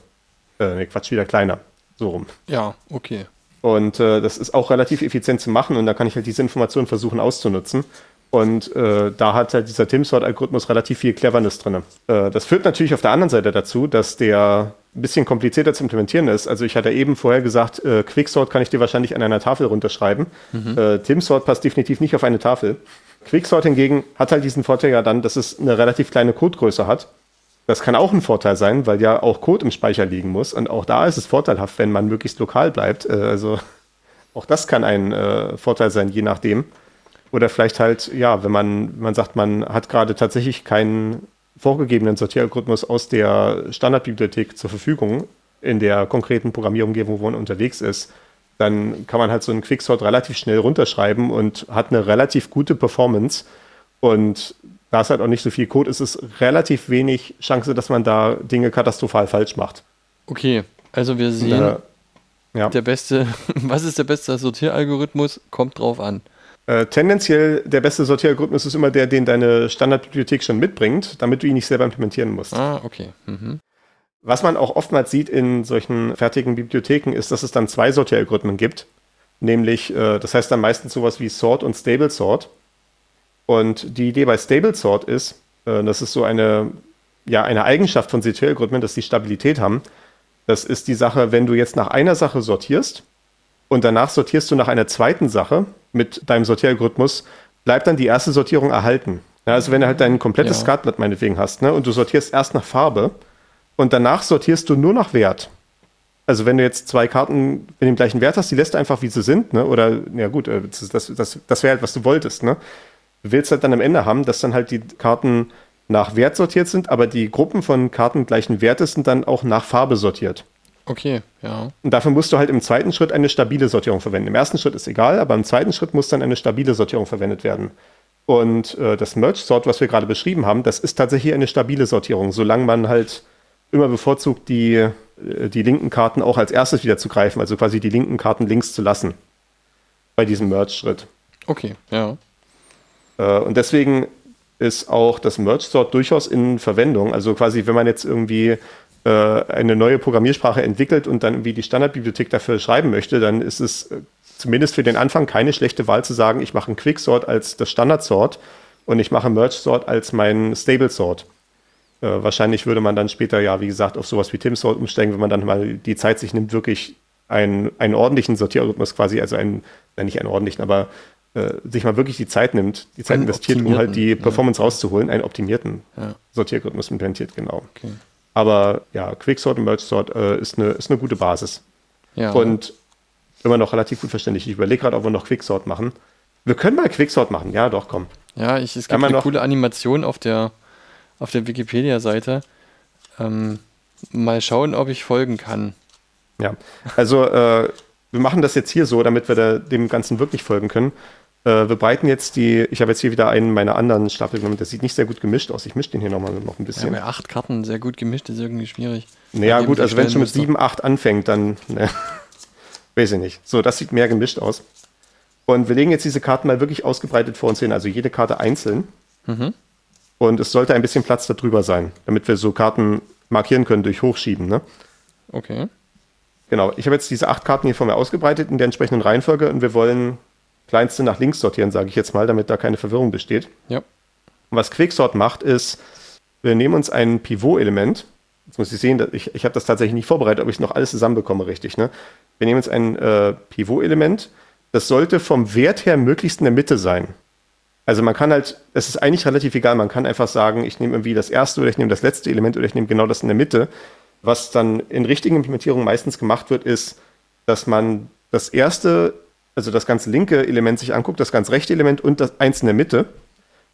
Äh, nee, Quatsch, wieder kleiner. So rum. Ja, okay. Und äh, das ist auch relativ effizient zu machen und da kann ich halt diese Informationen versuchen auszunutzen. Und äh, da hat halt dieser Tim-Sort-Algorithmus relativ viel Cleverness drin. Äh, das führt natürlich auf der anderen Seite dazu, dass der ein bisschen komplizierter zu implementieren ist. Also ich hatte eben vorher gesagt, äh, Quicksort kann ich dir wahrscheinlich an einer Tafel runterschreiben. Mhm. Äh, Tim-Sort passt definitiv nicht auf eine Tafel. Quicksort hingegen hat halt diesen Vorteil ja dann, dass es eine relativ kleine Codegröße hat. Das kann auch ein Vorteil sein, weil ja auch Code im Speicher liegen muss. Und auch da ist es vorteilhaft, wenn man möglichst lokal bleibt. Äh, also auch das kann ein äh, Vorteil sein, je nachdem. Oder vielleicht halt, ja, wenn man, man sagt, man hat gerade tatsächlich keinen vorgegebenen Sortieralgorithmus aus der Standardbibliothek zur Verfügung in der konkreten Programmierumgebung, wo man unterwegs ist, dann kann man halt so einen Quicksort relativ schnell runterschreiben und hat eine relativ gute Performance. Und da es halt auch nicht so viel Code ist, ist relativ wenig Chance, dass man da Dinge katastrophal falsch macht. Okay, also wir sehen, da, ja. der beste, was ist der beste Sortieralgorithmus? Kommt drauf an. Äh, tendenziell der beste Sortieralgorithmus ist immer der, den deine Standardbibliothek schon mitbringt, damit du ihn nicht selber implementieren musst. Ah, okay. Mhm. Was man auch oftmals sieht in solchen fertigen Bibliotheken, ist, dass es dann zwei Sortieralgorithmen gibt. Nämlich, äh, das heißt dann meistens sowas wie Sort und Stable Sort. Und die Idee bei Stable Sort ist, äh, das ist so eine, ja, eine Eigenschaft von Sortieralgorithmen, dass die Stabilität haben. Das ist die Sache, wenn du jetzt nach einer Sache sortierst und danach sortierst du nach einer zweiten Sache mit deinem Sortieralgorithmus, bleibt dann die erste Sortierung erhalten. Ja, also wenn du halt dein komplettes ja. Skatblatt meinetwegen hast ne, und du sortierst erst nach Farbe und danach sortierst du nur nach Wert. Also wenn du jetzt zwei Karten mit dem gleichen Wert hast, die lässt du einfach, wie sie sind, ne? oder ja gut, äh, das, das, das, das wäre halt, was du wolltest. Ne? Du willst halt dann am Ende haben, dass dann halt die Karten nach Wert sortiert sind, aber die Gruppen von Karten gleichen Wertes sind dann auch nach Farbe sortiert. Okay, ja. Und dafür musst du halt im zweiten Schritt eine stabile Sortierung verwenden. Im ersten Schritt ist egal, aber im zweiten Schritt muss dann eine stabile Sortierung verwendet werden. Und äh, das Merge-Sort, was wir gerade beschrieben haben, das ist tatsächlich eine stabile Sortierung, solange man halt immer bevorzugt, die, äh, die linken Karten auch als erstes wieder zu greifen, also quasi die linken Karten links zu lassen bei diesem Merge-Schritt. Okay, ja. Äh, und deswegen ist auch das Merge-Sort durchaus in Verwendung. Also quasi, wenn man jetzt irgendwie äh, eine neue Programmiersprache entwickelt und dann irgendwie die Standardbibliothek dafür schreiben möchte, dann ist es äh, zumindest für den Anfang keine schlechte Wahl zu sagen, ich mache einen Quicksort als das Standardsort und ich mache Merge-Sort als mein Stable-Sort. Äh, wahrscheinlich würde man dann später ja, wie gesagt, auf sowas wie Tim-Sort umsteigen, wenn man dann mal die Zeit sich nimmt, wirklich einen, einen ordentlichen Sortierrhythmus quasi, also einen, nein, nicht einen ordentlichen, aber äh, sich mal wirklich die Zeit nimmt, die Zeit investiert, um halt die Performance ja. rauszuholen, einen optimierten ja. Sortierrhythmus implementiert, genau. Okay. Aber ja, Quicksort und Merge-Sort äh, ist, eine, ist eine gute Basis. Ja. Und immer noch relativ gut verständlich. Ich überlege gerade, ob wir noch Quicksort machen. Wir können mal Quicksort machen, ja, doch, komm. Ja, ich, es gibt eine coole Animation auf der, auf der Wikipedia-Seite. Ähm, mal schauen, ob ich folgen kann. Ja, also äh, wir machen das jetzt hier so, damit wir da, dem Ganzen wirklich folgen können. Äh, wir breiten jetzt die, ich habe jetzt hier wieder einen meiner anderen Stapel genommen, das sieht nicht sehr gut gemischt aus. Ich mische den hier nochmal noch ein bisschen. Ja, bei acht Karten sehr gut gemischt ist irgendwie schwierig. Naja, gut, also wenn es schon mit sieben, acht anfängt, dann, ne, weiß ich nicht. So, das sieht mehr gemischt aus. Und wir legen jetzt diese Karten mal wirklich ausgebreitet vor uns hin, also jede Karte einzeln. Mhm. Und es sollte ein bisschen Platz darüber sein, damit wir so Karten markieren können durch Hochschieben, ne? Okay. Genau, ich habe jetzt diese acht Karten hier vor mir ausgebreitet in der entsprechenden Reihenfolge und wir wollen kleinste nach links sortieren, sage ich jetzt mal, damit da keine Verwirrung besteht. Ja. Und was Quicksort macht, ist, wir nehmen uns ein Pivot-Element. Jetzt muss ich sehen, ich, ich habe das tatsächlich nicht vorbereitet, ob ich noch alles zusammenbekomme, richtig. Ne? Wir nehmen uns ein äh, Pivot-Element. Das sollte vom Wert her möglichst in der Mitte sein. Also man kann halt, es ist eigentlich relativ egal, man kann einfach sagen, ich nehme irgendwie das erste oder ich nehme das letzte Element oder ich nehme genau das in der Mitte. Was dann in richtigen Implementierungen meistens gemacht wird, ist, dass man das erste also das ganz linke Element sich anguckt, das ganz rechte Element und das eins in der Mitte.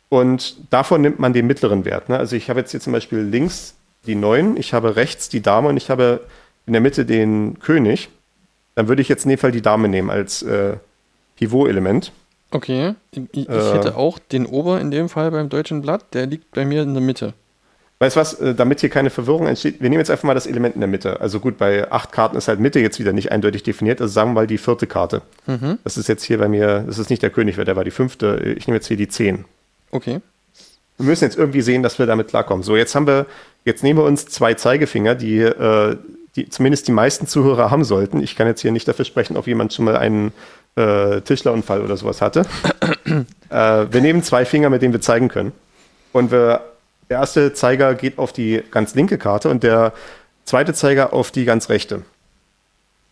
Und davon nimmt man den mittleren Wert. Ne? Also ich habe jetzt hier zum Beispiel links die 9, ich habe rechts die Dame und ich habe in der Mitte den König. dann würde ich jetzt in dem Fall die Dame nehmen als äh, Pivot-Element. Okay. Ich, ich Äh. hätte auch den Ober in dem Fall beim deutschen Blatt, der liegt bei mir in der Mitte. Weißt du was, äh, damit hier keine Verwirrung entsteht, wir nehmen jetzt einfach mal das Element in der Mitte. Also gut, bei acht Karten ist halt Mitte jetzt wieder nicht eindeutig definiert. Also sagen wir mal die vierte Karte. Das ist jetzt hier bei mir, das ist nicht der König, weil der war die fünfte. Ich nehme jetzt hier die zehn. Okay. Wir müssen jetzt irgendwie sehen, dass wir damit klarkommen. So, jetzt haben wir, jetzt nehmen wir uns zwei Zeigefinger, die, äh, die zumindest die meisten Zuhörer haben sollten. Ich kann jetzt hier nicht dafür sprechen, ob jemand schon mal einen äh, Tischlerunfall oder sowas hatte. äh, wir nehmen zwei Finger, mit denen wir zeigen können. Und wir, der erste Zeiger geht auf die ganz linke Karte und der zweite Zeiger auf die ganz rechte.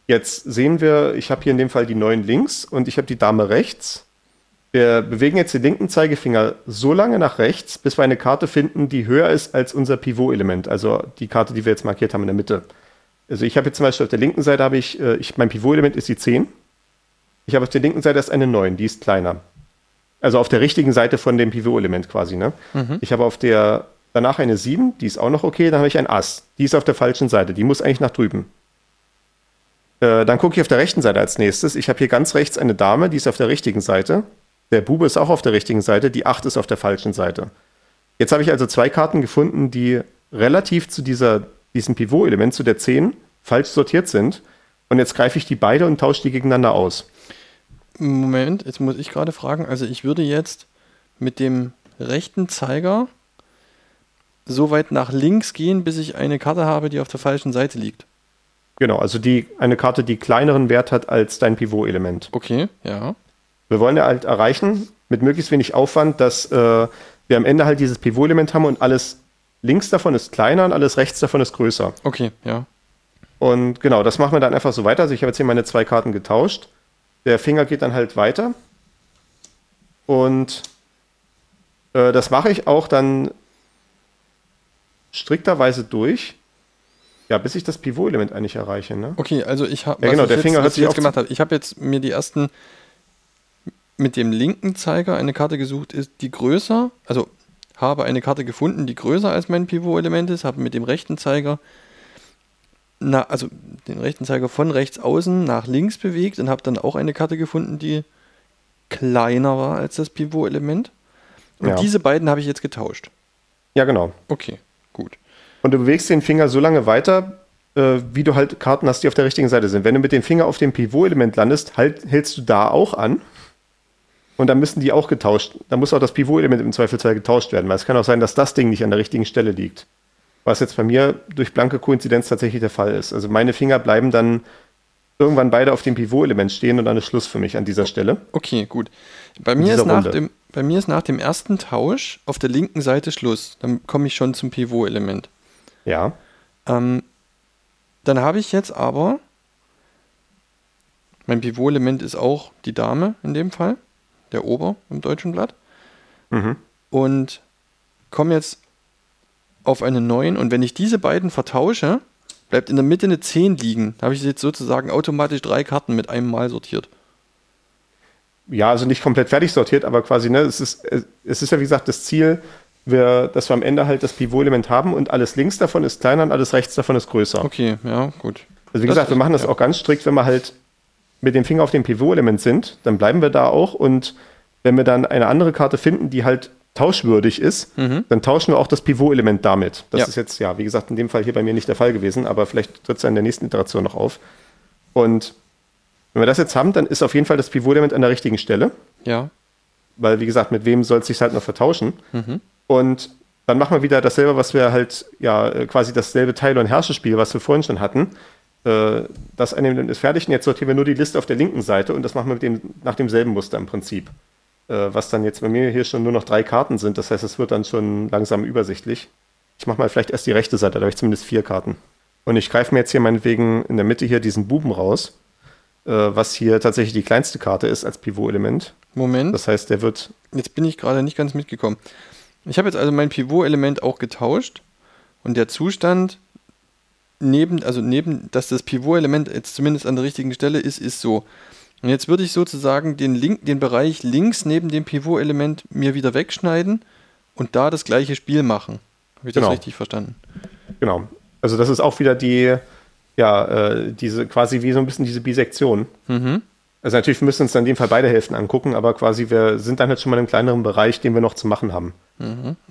Jetzt sehen wir, ich habe hier in dem Fall die neun links und ich habe die Dame rechts. Wir bewegen jetzt den linken Zeigefinger so lange nach rechts, bis wir eine Karte finden, die höher ist als unser Pivot-Element, also die Karte, die wir jetzt markiert haben in der Mitte. Also ich habe jetzt zum Beispiel auf der linken Seite habe ich, äh, ich mein Pivot-Element ist die 10. Ich habe auf der linken Seite erst eine 9, die ist kleiner. Also auf der richtigen Seite von dem Pivot-Element quasi. Ne? Ich habe auf der danach eine 7, die ist auch noch okay. Dann habe ich ein Ass, die ist auf der falschen Seite, die muss eigentlich nach drüben. Äh, dann gucke ich auf der rechten Seite als nächstes. Ich habe hier ganz rechts eine Dame, die ist auf der richtigen Seite. Der Bube ist auch auf der richtigen Seite, die 8 ist auf der falschen Seite. Jetzt habe ich also zwei Karten gefunden, die relativ zu dieser, diesem Pivot-Element, zu der 10, falsch sortiert sind. Und jetzt greife ich die beide und tausche die gegeneinander aus. Moment, jetzt muss ich gerade fragen. Also ich würde jetzt mit dem rechten Zeiger so weit nach links gehen, bis ich eine Karte habe, die auf der falschen Seite liegt. Genau, also die, eine Karte, die kleineren Wert hat als dein Pivot-Element. Okay, ja. Wir wollen ja halt erreichen, mit möglichst wenig Aufwand, dass äh, wir am Ende halt dieses Pivot-Element haben und alles links davon ist kleiner und alles rechts davon ist größer. Okay, ja. Und genau, das machen wir dann einfach so weiter. Also ich habe jetzt hier meine zwei Karten getauscht. Der Finger geht dann halt weiter. Und äh, das mache ich auch dann strikterweise durch. Ja, bis ich das Pivot-Element eigentlich erreiche. Ne? Okay, also ich habe Ja, genau, der jetzt, Finger hört ich sich jetzt gemacht habe. Ich habe jetzt mir die ersten mit dem linken Zeiger eine Karte gesucht, ist die größer, also habe eine Karte gefunden, die größer als mein Pivot-Element ist, habe mit dem rechten Zeiger na, also den rechten Zeiger von rechts außen nach links bewegt und habe dann auch eine Karte gefunden, die kleiner war als das Pivot-Element. Und Ja. diese beiden habe ich jetzt getauscht. Ja, genau. Okay, gut. Und du bewegst den Finger so lange weiter, äh, wie du halt Karten hast, die auf der richtigen Seite sind. Wenn du mit dem Finger auf dem Pivot-Element landest, halt, hältst du da auch an. Und dann müssen die auch getauscht. Dann muss auch das Pivot-Element im Zweifelsfall getauscht werden, weil es kann auch sein, dass das Ding nicht an der richtigen Stelle liegt. Was jetzt bei mir durch blanke Koinzidenz tatsächlich der Fall ist. Also meine Finger bleiben dann irgendwann beide auf dem Pivot-Element stehen und dann ist Schluss für mich an dieser Stelle. Okay, gut. Bei mir, ist nach Runde. dem, bei mir ist nach dem ersten Tausch auf der linken Seite Schluss. Dann komme ich schon zum Pivot-Element. Ja. Ähm, dann habe ich jetzt aber, mein Pivot-Element ist auch die Dame in dem Fall, der Ober im deutschen Blatt. Mhm. Und komme jetzt auf eine 9 und wenn ich diese beiden vertausche, bleibt in der Mitte eine 10 liegen. Da habe ich jetzt sozusagen automatisch drei Karten mit einem Mal sortiert. Ja, also nicht komplett fertig sortiert, aber quasi, ne, es ist, es ist ja wie gesagt das Ziel, wir, dass wir am Ende halt das Pivot-Element haben und alles links davon ist kleiner und alles rechts davon ist größer. Okay, ja, gut. Also wie Das gesagt, wir machen das ja. auch ganz strikt, wenn wir halt mit dem Finger auf dem Pivot-Element sind, dann bleiben wir da auch und wenn wir dann eine andere Karte finden, die halt tauschwürdig ist, dann tauschen wir auch das Pivot-Element damit. Das Mhm. Ja. ist jetzt, ja, wie gesagt, in dem Fall hier bei mir nicht der Fall gewesen, aber vielleicht tritt es ja in der nächsten Iteration noch auf. Und wenn wir das jetzt haben, dann ist auf jeden Fall das Pivot-Element an der richtigen Stelle Ja, weil wie gesagt, mit wem soll es sich halt noch vertauschen? Mhm. Und dann machen wir wieder dasselbe, was wir halt, ja, äh, quasi dasselbe Teil- und Herrscherspiel, was wir vorhin schon hatten. Äh, Das eine ist fertig und jetzt sortieren wir nur die Liste auf der linken Seite und das machen wir mit dem, nach demselben Muster im Prinzip. Äh, Was dann jetzt bei mir hier schon nur noch drei Karten sind, das heißt, es wird dann schon langsam übersichtlich. Ich mache mal vielleicht erst die rechte Seite, da habe ich zumindest vier Karten. Und ich greife mir jetzt hier meinetwegen in der Mitte hier diesen Buben raus, äh, was hier tatsächlich die kleinste Karte ist als Pivot-Element. Moment. Das heißt, der wird Jetzt bin ich gerade nicht ganz mitgekommen. Ich habe jetzt also mein Pivot-Element auch getauscht und der Zustand neben, also neben, dass das Pivot-Element jetzt zumindest an der richtigen Stelle ist, ist so. Und jetzt würde ich sozusagen den, Link, den Bereich links neben dem Pivot-Element mir wieder wegschneiden und da das gleiche Spiel machen. Habe ich das Genau. richtig verstanden? Genau. Also das ist auch wieder die, ja, äh, diese quasi wie so ein bisschen diese Bisektion. Also natürlich müssen wir uns dann in dem Fall beide Hälften angucken, aber quasi wir sind dann halt schon mal in einem kleineren Bereich, den wir noch zu machen haben.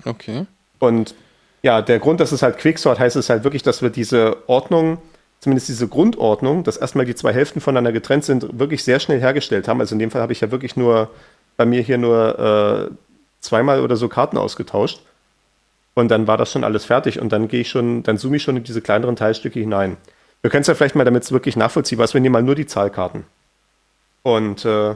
Okay. Und ja, der Grund, dass es halt Quicksort heißt, ist halt wirklich, dass wir diese Ordnung, zumindest diese Grundordnung, dass erstmal die zwei Hälften voneinander getrennt sind, wirklich sehr schnell hergestellt haben. Also in dem Fall habe ich ja wirklich nur bei mir hier nur äh, zweimal oder so Karten ausgetauscht. Und dann war das schon alles fertig und dann gehe ich schon, dann zoome ich schon in diese kleineren Teilstücke hinein. Wir können es ja vielleicht mal, damit es wirklich nachvollziehbar ist, wir nehmen mal nur die Zahlkarten. Und äh,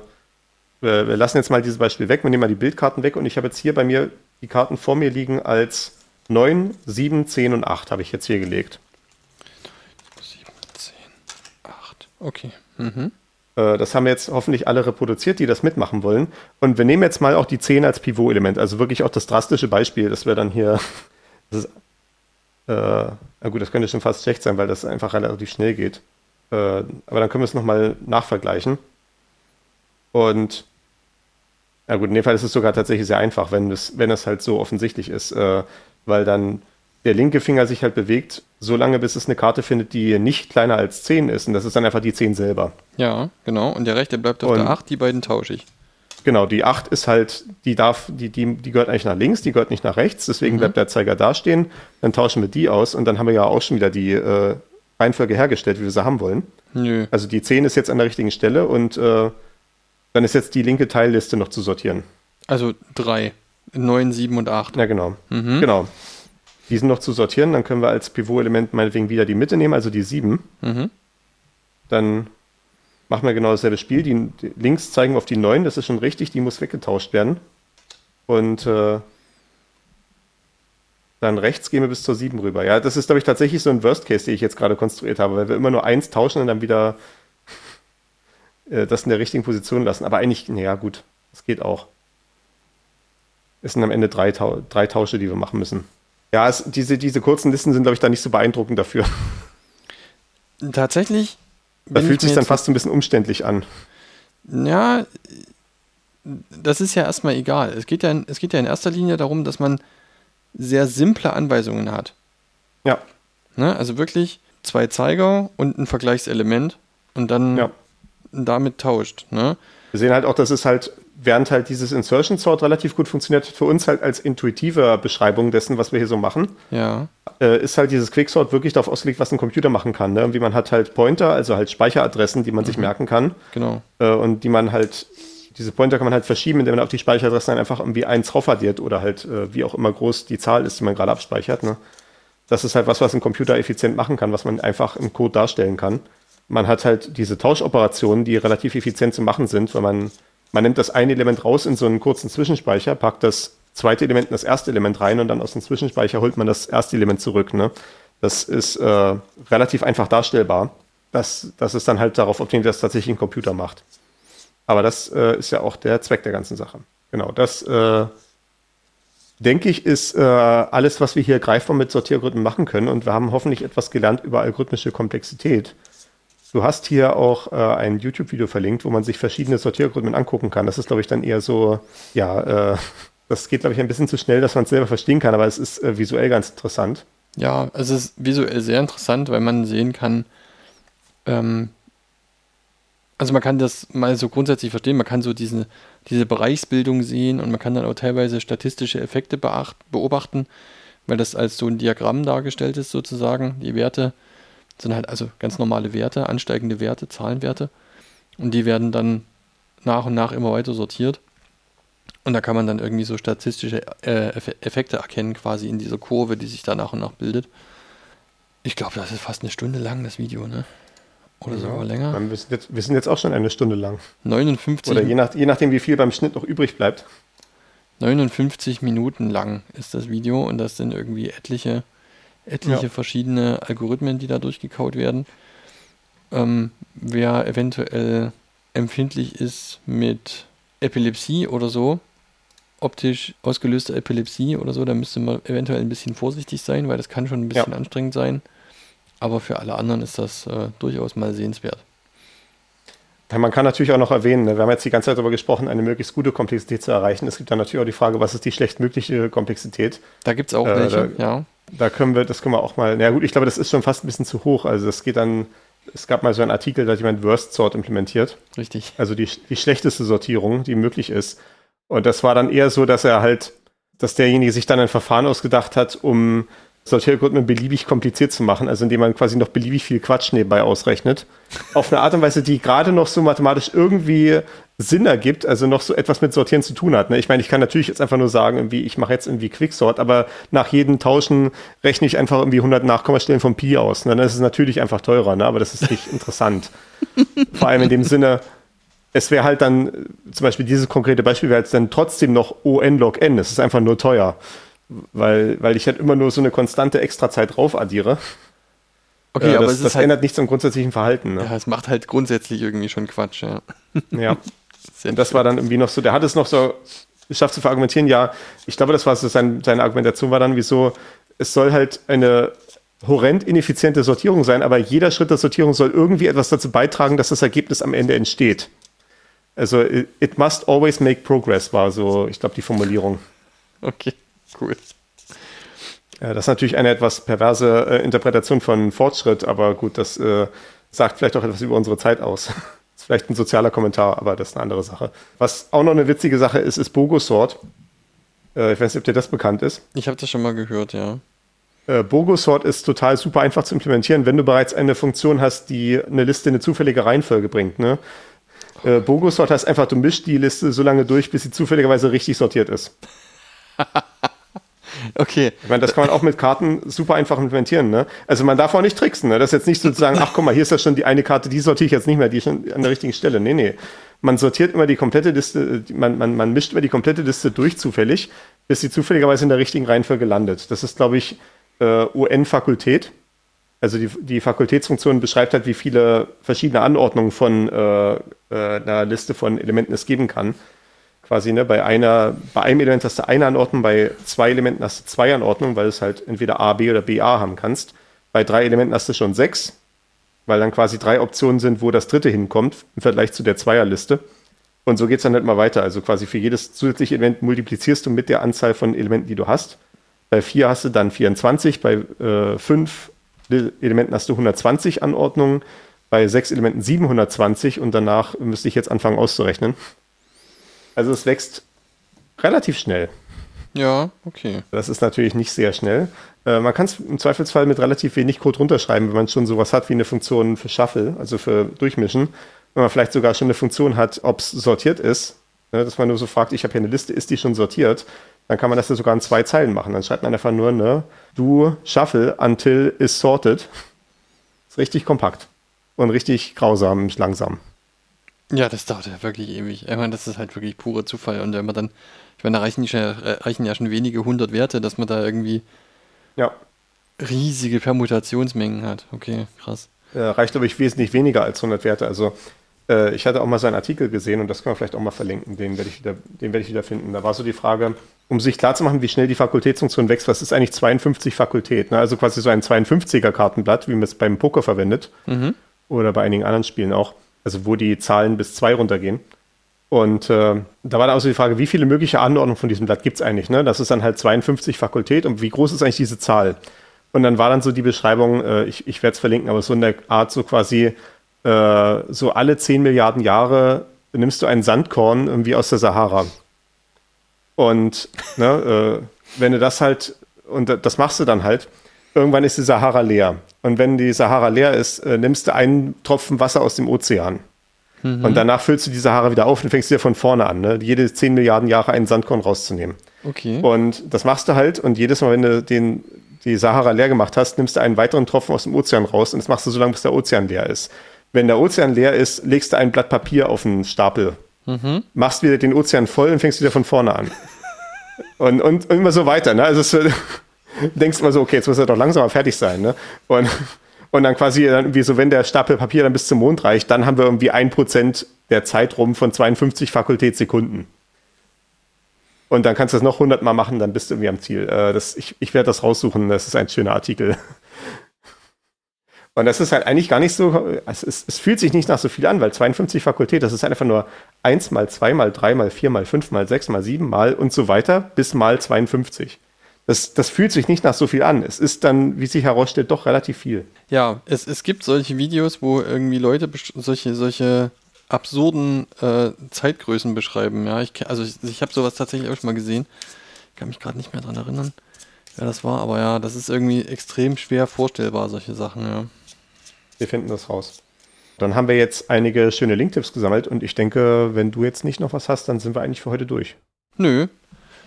wir, wir lassen jetzt mal dieses Beispiel weg, wir nehmen mal die Bildkarten weg und ich habe jetzt hier bei mir die Karten vor mir liegen als 9, 7, 10 und 8 habe ich jetzt hier gelegt. 7, 10, 8. Okay. Mhm. Äh, Das haben jetzt hoffentlich alle reproduziert, die das mitmachen wollen. Und wir nehmen jetzt mal auch die 10 als Pivot-Element, also wirklich auch das drastische Beispiel, dass wir dann hier. Das ist, äh, na gut, das könnte schon fast schlecht sein, weil das einfach relativ schnell geht. Äh, aber dann können wir es nochmal nachvergleichen. Und ja gut, in dem Fall ist es sogar tatsächlich sehr einfach, wenn es, wenn es halt so offensichtlich ist, äh, weil dann der linke Finger sich halt bewegt, so lange bis es eine Karte findet, die nicht kleiner als 10 ist. Und das ist dann einfach die 10 selber. Ja, genau. Und der rechte bleibt auf Und- der 8, die beiden tausche ich. Genau, die 8 ist halt, die darf, die, die, die gehört eigentlich nach links, die gehört nicht nach rechts, deswegen bleibt der Zeiger da stehen. Dann tauschen wir die aus und dann haben wir ja auch schon wieder die äh, Reihenfolge hergestellt, wie wir sie haben wollen. Nö. Also die 10 ist jetzt an der richtigen Stelle und äh, dann ist jetzt die linke Teilliste noch zu sortieren. Also 3. 9, 7 und 8. Ja, genau. Genau. Die sind noch zu sortieren, dann können wir als Pivot-Element meinetwegen wieder die Mitte nehmen, also die 7. Mhm. Dann machen wir genau dasselbe Spiel. Die, die links zeigen wir auf die 9, das ist schon richtig, die muss weggetauscht werden. Und äh, dann rechts gehen wir bis zur 7 rüber. Ja, das ist, glaube ich, tatsächlich so ein Worst Case, den ich jetzt gerade konstruiert habe, weil wir immer nur eins tauschen und dann wieder äh, das in der richtigen Position lassen. Aber eigentlich, naja, gut, das geht auch. Es sind am Ende drei, drei Tausche, die wir machen müssen. Ja, es, diese, diese kurzen Listen sind, glaube ich, da nicht so beeindruckend dafür. Tatsächlich. Da fühlt sich dann fast so ein bisschen umständlich an. Ja, das ist ja erstmal egal. Es geht ja, in, es geht ja in erster Linie darum, dass man sehr simple Anweisungen hat. Ja, Ne? Also wirklich zwei Zeiger und ein Vergleichselement und dann ja. damit tauscht. Ne? Wir sehen halt auch, dass es halt, während halt dieses Insertion Sort relativ gut funktioniert, für uns halt als intuitive Beschreibung dessen, was wir hier so machen, Ja, äh, ist halt dieses Quicksort wirklich darauf ausgelegt, was ein Computer machen kann. Ne? Wie man hat halt Pointer, also halt Speicheradressen, die man sich merken kann genau. äh, und die man halt, diese Pointer kann man halt verschieben, indem man auf die Speicheradressen einfach irgendwie eins drauf addiert oder halt äh, wie auch immer groß die Zahl ist, die man gerade abspeichert. Ne? Das ist halt was, was ein Computer effizient machen kann, was man einfach im Code darstellen kann. Man hat halt diese Tauschoperationen, die relativ effizient zu machen sind, weil man, man nimmt das eine Element raus in so einen kurzen Zwischenspeicher, packt das zweite Element in das erste Element rein und dann aus dem Zwischenspeicher holt man das erste Element zurück. Ne? Das ist äh, relativ einfach darstellbar. Das, das ist dann halt darauf optimiert, dass tatsächlich ein Computer macht. Aber das äh, ist ja auch der Zweck der ganzen Sache. Genau, das äh, denke ich, ist äh, alles, was wir hier greifbar mit Sortieralgorithmen machen können. Und wir haben hoffentlich etwas gelernt über algorithmische Komplexität. Du hast hier auch äh, ein YouTube-Video verlinkt, wo man sich verschiedene Sortieralgorithmen angucken kann. Das ist, glaube ich, dann eher so, ja, äh, das geht, glaube ich, ein bisschen zu schnell, dass man es selber verstehen kann, aber es ist äh, visuell ganz interessant. Ja, es ist visuell sehr interessant, weil man sehen kann, ähm, also man kann das mal so grundsätzlich verstehen, man kann so diesen, diese Bereichsbildung sehen und man kann dann auch teilweise statistische Effekte beacht, beobachten, weil das als so ein Diagramm dargestellt ist sozusagen. Die Werte sind halt also ganz normale Werte, ansteigende Werte, Zahlenwerte und die werden dann nach und nach immer weiter sortiert. Und da kann man dann irgendwie so statistische äh, Eff- Effekte erkennen, quasi in dieser Kurve, die sich da nach und nach bildet. Ich glaube, das ist fast eine Stunde lang, das Video, ne? Oder sogar länger. Wir sind, jetzt, wir sind jetzt auch schon eine Stunde lang. 59, Oder je, nach, je nachdem, wie viel beim Schnitt noch übrig bleibt. 59 Minuten lang ist das Video und das sind irgendwie etliche, etliche Ja. verschiedene Algorithmen, die da durchgekaut werden. Ähm, wer eventuell empfindlich ist mit Epilepsie oder so, optisch ausgelöste Epilepsie oder so, da müsste man eventuell ein bisschen vorsichtig sein, weil das kann schon ein bisschen Ja. anstrengend sein. Aber für alle anderen ist das äh, durchaus mal sehenswert. Man kann natürlich auch noch erwähnen, ne, wir haben jetzt die ganze Zeit darüber gesprochen, eine möglichst gute Komplexität zu erreichen. Es gibt dann natürlich auch die Frage, was ist die schlechtmögliche Komplexität? Da gibt es auch Äh, welche, da- ja. Da können wir, das können wir auch mal, na gut, ich glaube, das ist schon fast ein bisschen zu hoch. Also das geht dann, es gab mal so einen Artikel, da hat jemand Worst Sort implementiert. Richtig. Also die, die schlechteste Sortierung, die möglich ist. Und das war dann eher so, dass er halt, dass derjenige sich dann ein Verfahren ausgedacht hat, um Sortieralgorithmen beliebig kompliziert zu machen, also indem man quasi noch beliebig viel Quatsch nebenbei ausrechnet. Auf eine Art und Weise, die gerade noch so mathematisch irgendwie Sinn ergibt, also noch so etwas mit Sortieren zu tun hat. Ne? Ich meine, ich kann natürlich jetzt einfach nur sagen, irgendwie, ich mache jetzt irgendwie Quicksort, aber nach jedem Tauschen rechne ich einfach irgendwie 100 Nachkommastellen vom Pi aus. Ne? Dann ist es natürlich einfach teurer, ne? aber das ist nicht interessant. Vor allem in dem Sinne, es wäre halt dann, äh, zum Beispiel dieses konkrete Beispiel wäre jetzt dann trotzdem noch ON log n. Es ist einfach nur teuer weil, weil ich halt immer nur so eine konstante Extrazeit drauf addiere. Okay, äh, aber das, es ist das halt, ändert nichts am grundsätzlichen Verhalten. Ne? ja, es macht halt grundsätzlich irgendwie schon Quatsch, ja. Ja. Sehr Und das war dann irgendwie noch so, der hat es noch so geschafft zu verargumentieren, ja, ich glaube, das war so sein, seine Argumentation war dann, wieso, es soll halt eine horrend ineffiziente Sortierung sein, aber jeder Schritt der Sortierung soll irgendwie etwas dazu beitragen, dass das Ergebnis am Ende entsteht. Also, it must always make progress, war so, ich glaube, die Formulierung. Okay, cool. Ja, das ist natürlich eine etwas perverse äh, Interpretation von Fortschritt, aber gut, das äh, sagt vielleicht auch etwas über unsere Zeit aus. ist vielleicht ein sozialer Kommentar, aber das ist eine andere Sache. Was auch noch eine witzige Sache ist, ist Bogosort. Äh, ich weiß nicht, ob dir das bekannt ist. Ich habe das schon mal gehört, ja. Äh, Bogosort ist total super einfach zu implementieren, wenn du bereits eine Funktion hast, die eine Liste in eine zufällige Reihenfolge bringt. Ne? Äh, Bogosort heißt einfach, du mischst die Liste so lange durch, bis sie zufälligerweise richtig sortiert ist. Okay, Ich meine, das kann man auch mit Karten super einfach implementieren. Ne? Also man darf auch nicht tricksen. Ne? Das ist jetzt nicht sozusagen, ach guck mal, hier ist ja schon die eine Karte, die sortiere ich jetzt nicht mehr, die ist schon an der richtigen Stelle. Nee, nee. Man sortiert immer die komplette Liste, man, man, man mischt immer die komplette Liste durch zufällig, bis sie zufälligerweise in der richtigen Reihenfolge landet. Das ist, glaube ich, äh, UN-Fakultät. Also die, die Fakultätsfunktion beschreibt halt, wie viele verschiedene Anordnungen von äh, äh, einer Liste von Elementen es geben kann quasi, ne, bei einer, bei einem Element hast du eine Anordnung, bei zwei Elementen hast du zwei Anordnungen, weil du es halt entweder A, B oder B, A haben kannst. Bei drei Elementen hast du schon sechs, weil dann quasi drei Optionen sind, wo das dritte hinkommt, im Vergleich zu der Zweierliste. Und so geht es dann halt mal weiter. Also quasi für jedes zusätzliche Element multiplizierst du mit der Anzahl von Elementen, die du hast. Bei vier hast du dann 24, bei äh, fünf Elementen hast du 120 Anordnungen, bei sechs Elementen 720 und danach müsste ich jetzt anfangen auszurechnen. Also es wächst relativ schnell. ja, okay. Das ist natürlich nicht sehr schnell. Äh, man kann es im Zweifelsfall mit relativ wenig Code runterschreiben, wenn man schon sowas hat wie eine Funktion für Shuffle, also für Durchmischen. Wenn man vielleicht sogar schon eine Funktion hat, ob es sortiert ist, ne, dass man nur so fragt, ich habe hier eine Liste, ist die schon sortiert? Dann kann man das ja sogar in zwei Zeilen machen. Dann schreibt man einfach nur, ne, du Shuffle until is sorted. Ist richtig kompakt und richtig grausam, langsam. Ja, das dauert ja wirklich ewig. Ich meine, das ist halt wirklich purer Zufall. Und wenn man dann, ich meine, da reichen ja, äh, reichen ja schon wenige hundert Werte, dass man da irgendwie Ja, riesige Permutationsmengen hat. Okay, krass. äh, reicht, glaube ich, wesentlich weniger als 100 Werte. Also äh, ich hatte auch mal so einen Artikel gesehen und das können wir vielleicht auch mal verlinken, den werde ich wieder, den werde ich wieder finden. Da war so die Frage, um sich klarzumachen, wie schnell die Fakultätsfunktion wächst, was ist eigentlich 52 Fakultät? Ne? Also quasi so ein 52er Kartenblatt, wie man es beim Poker verwendet Mhm. oder bei einigen anderen Spielen auch. Also wo die Zahlen bis zwei runtergehen. Und äh, da war dann auch so die Frage, wie viele mögliche Anordnungen von diesem Blatt gibt es eigentlich? Ne? Das ist dann halt 52 Fakultät und wie groß ist eigentlich diese Zahl? Und dann war dann so die Beschreibung, äh, ich, ich werde es verlinken, aber so in der Art so quasi, äh, so alle 10 Milliarden Jahre nimmst du ein Sandkorn irgendwie aus der Sahara. Und ne, äh, wenn du das halt, und da- das machst du dann halt, irgendwann ist die Sahara leer. Und wenn die Sahara leer ist, äh, nimmst du einen Tropfen Wasser aus dem Ozean. Und danach füllst du die Sahara wieder auf und fängst wieder von vorne an, ne? jede 10 Milliarden Jahre einen Sandkorn rauszunehmen. Okay. Und das machst du halt und jedes Mal, wenn du den, die Sahara leer gemacht hast, nimmst du einen weiteren Tropfen aus dem Ozean raus und das machst du so lange, bis der Ozean leer ist. Wenn der Ozean leer ist, legst du ein Blatt Papier auf einen Stapel, machst wieder den Ozean voll und fängst wieder von vorne an. und, und, und immer so weiter. Ne? Also es, denkst immer so, okay, jetzt muss er doch langsam mal fertig sein. Ne? Und, und dann quasi dann irgendwie so, wenn der Stapel Papier dann bis zum Mond reicht, dann haben wir irgendwie ein Prozent der Zeit rum von 52 Fakultätssekunden. Und dann kannst du das noch 100 Mal machen, dann bist du irgendwie am Ziel. Äh, das, ich ich werde das raussuchen, das ist ein schöner Artikel. Und das ist halt eigentlich gar nicht so, es, es, es fühlt sich nicht nach so viel an, weil 52 Fakultät, das ist einfach nur 1 mal 2 mal 3 mal 4 mal 5 mal 6 mal 7 mal und so weiter bis mal 52. das, das fühlt sich nicht nach so viel an. Es ist dann, wie sich herausstellt, doch relativ viel. Ja, es, es gibt solche Videos, wo irgendwie Leute solche, solche absurden äh, Zeitgrößen beschreiben. Ja, ich, also ich, ich habe sowas tatsächlich auch schon mal gesehen. Ich kann mich gerade nicht mehr dran erinnern, wer das war, aber ja, das ist irgendwie extrem schwer vorstellbar, solche Sachen, ja. Wir finden das raus. Dann haben wir jetzt einige schöne Linktipps gesammelt und ich denke, wenn du jetzt nicht noch was hast, dann sind wir eigentlich für heute durch. Nö,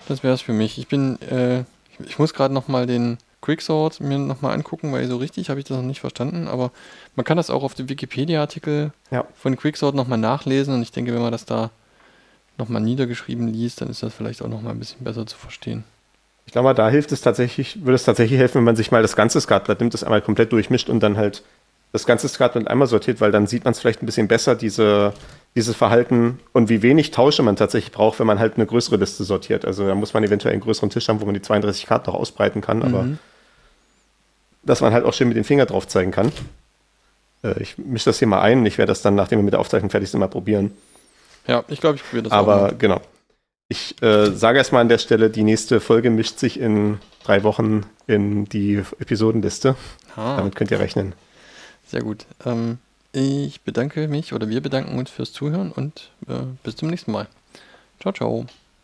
das wäre es für mich. Ich bin, äh, ich, ich muss gerade nochmal den Quicksort mir nochmal angucken, weil so richtig habe ich das noch nicht verstanden, aber man kann das auch auf dem Wikipedia-Artikel Ja. von Quicksort nochmal nachlesen und ich denke, wenn man das da nochmal niedergeschrieben liest, dann ist das vielleicht auch nochmal ein bisschen besser zu verstehen. Ich glaube mal, da hilft es tatsächlich, würde es tatsächlich helfen, wenn man sich mal das ganze Skatblatt nimmt, das einmal komplett durchmischt und dann halt das ganze Skatblatt einmal sortiert, weil dann sieht man es vielleicht ein bisschen besser, diese, dieses Verhalten und wie wenig Tausche man tatsächlich braucht, wenn man halt eine größere Liste sortiert. Also da muss man eventuell einen größeren Tisch haben, wo man die 32 Karten noch ausbreiten kann, aber Mhm. dass man halt auch schön mit dem Finger drauf zeigen kann. Äh, ich mische das hier mal ein. Ich werde das dann, nachdem wir mit der Aufzeichnung fertig sind, mal probieren. Ja, ich glaube, ich probiere das auch Aber genau. Ich äh, sage erstmal an der Stelle, die nächste Folge mischt sich in drei Wochen in die Episodenliste. Ah, Damit könnt ihr rechnen. sehr gut. Ähm, ich bedanke mich oder wir bedanken uns fürs Zuhören und äh, bis zum nächsten Mal. Ciao, ciao.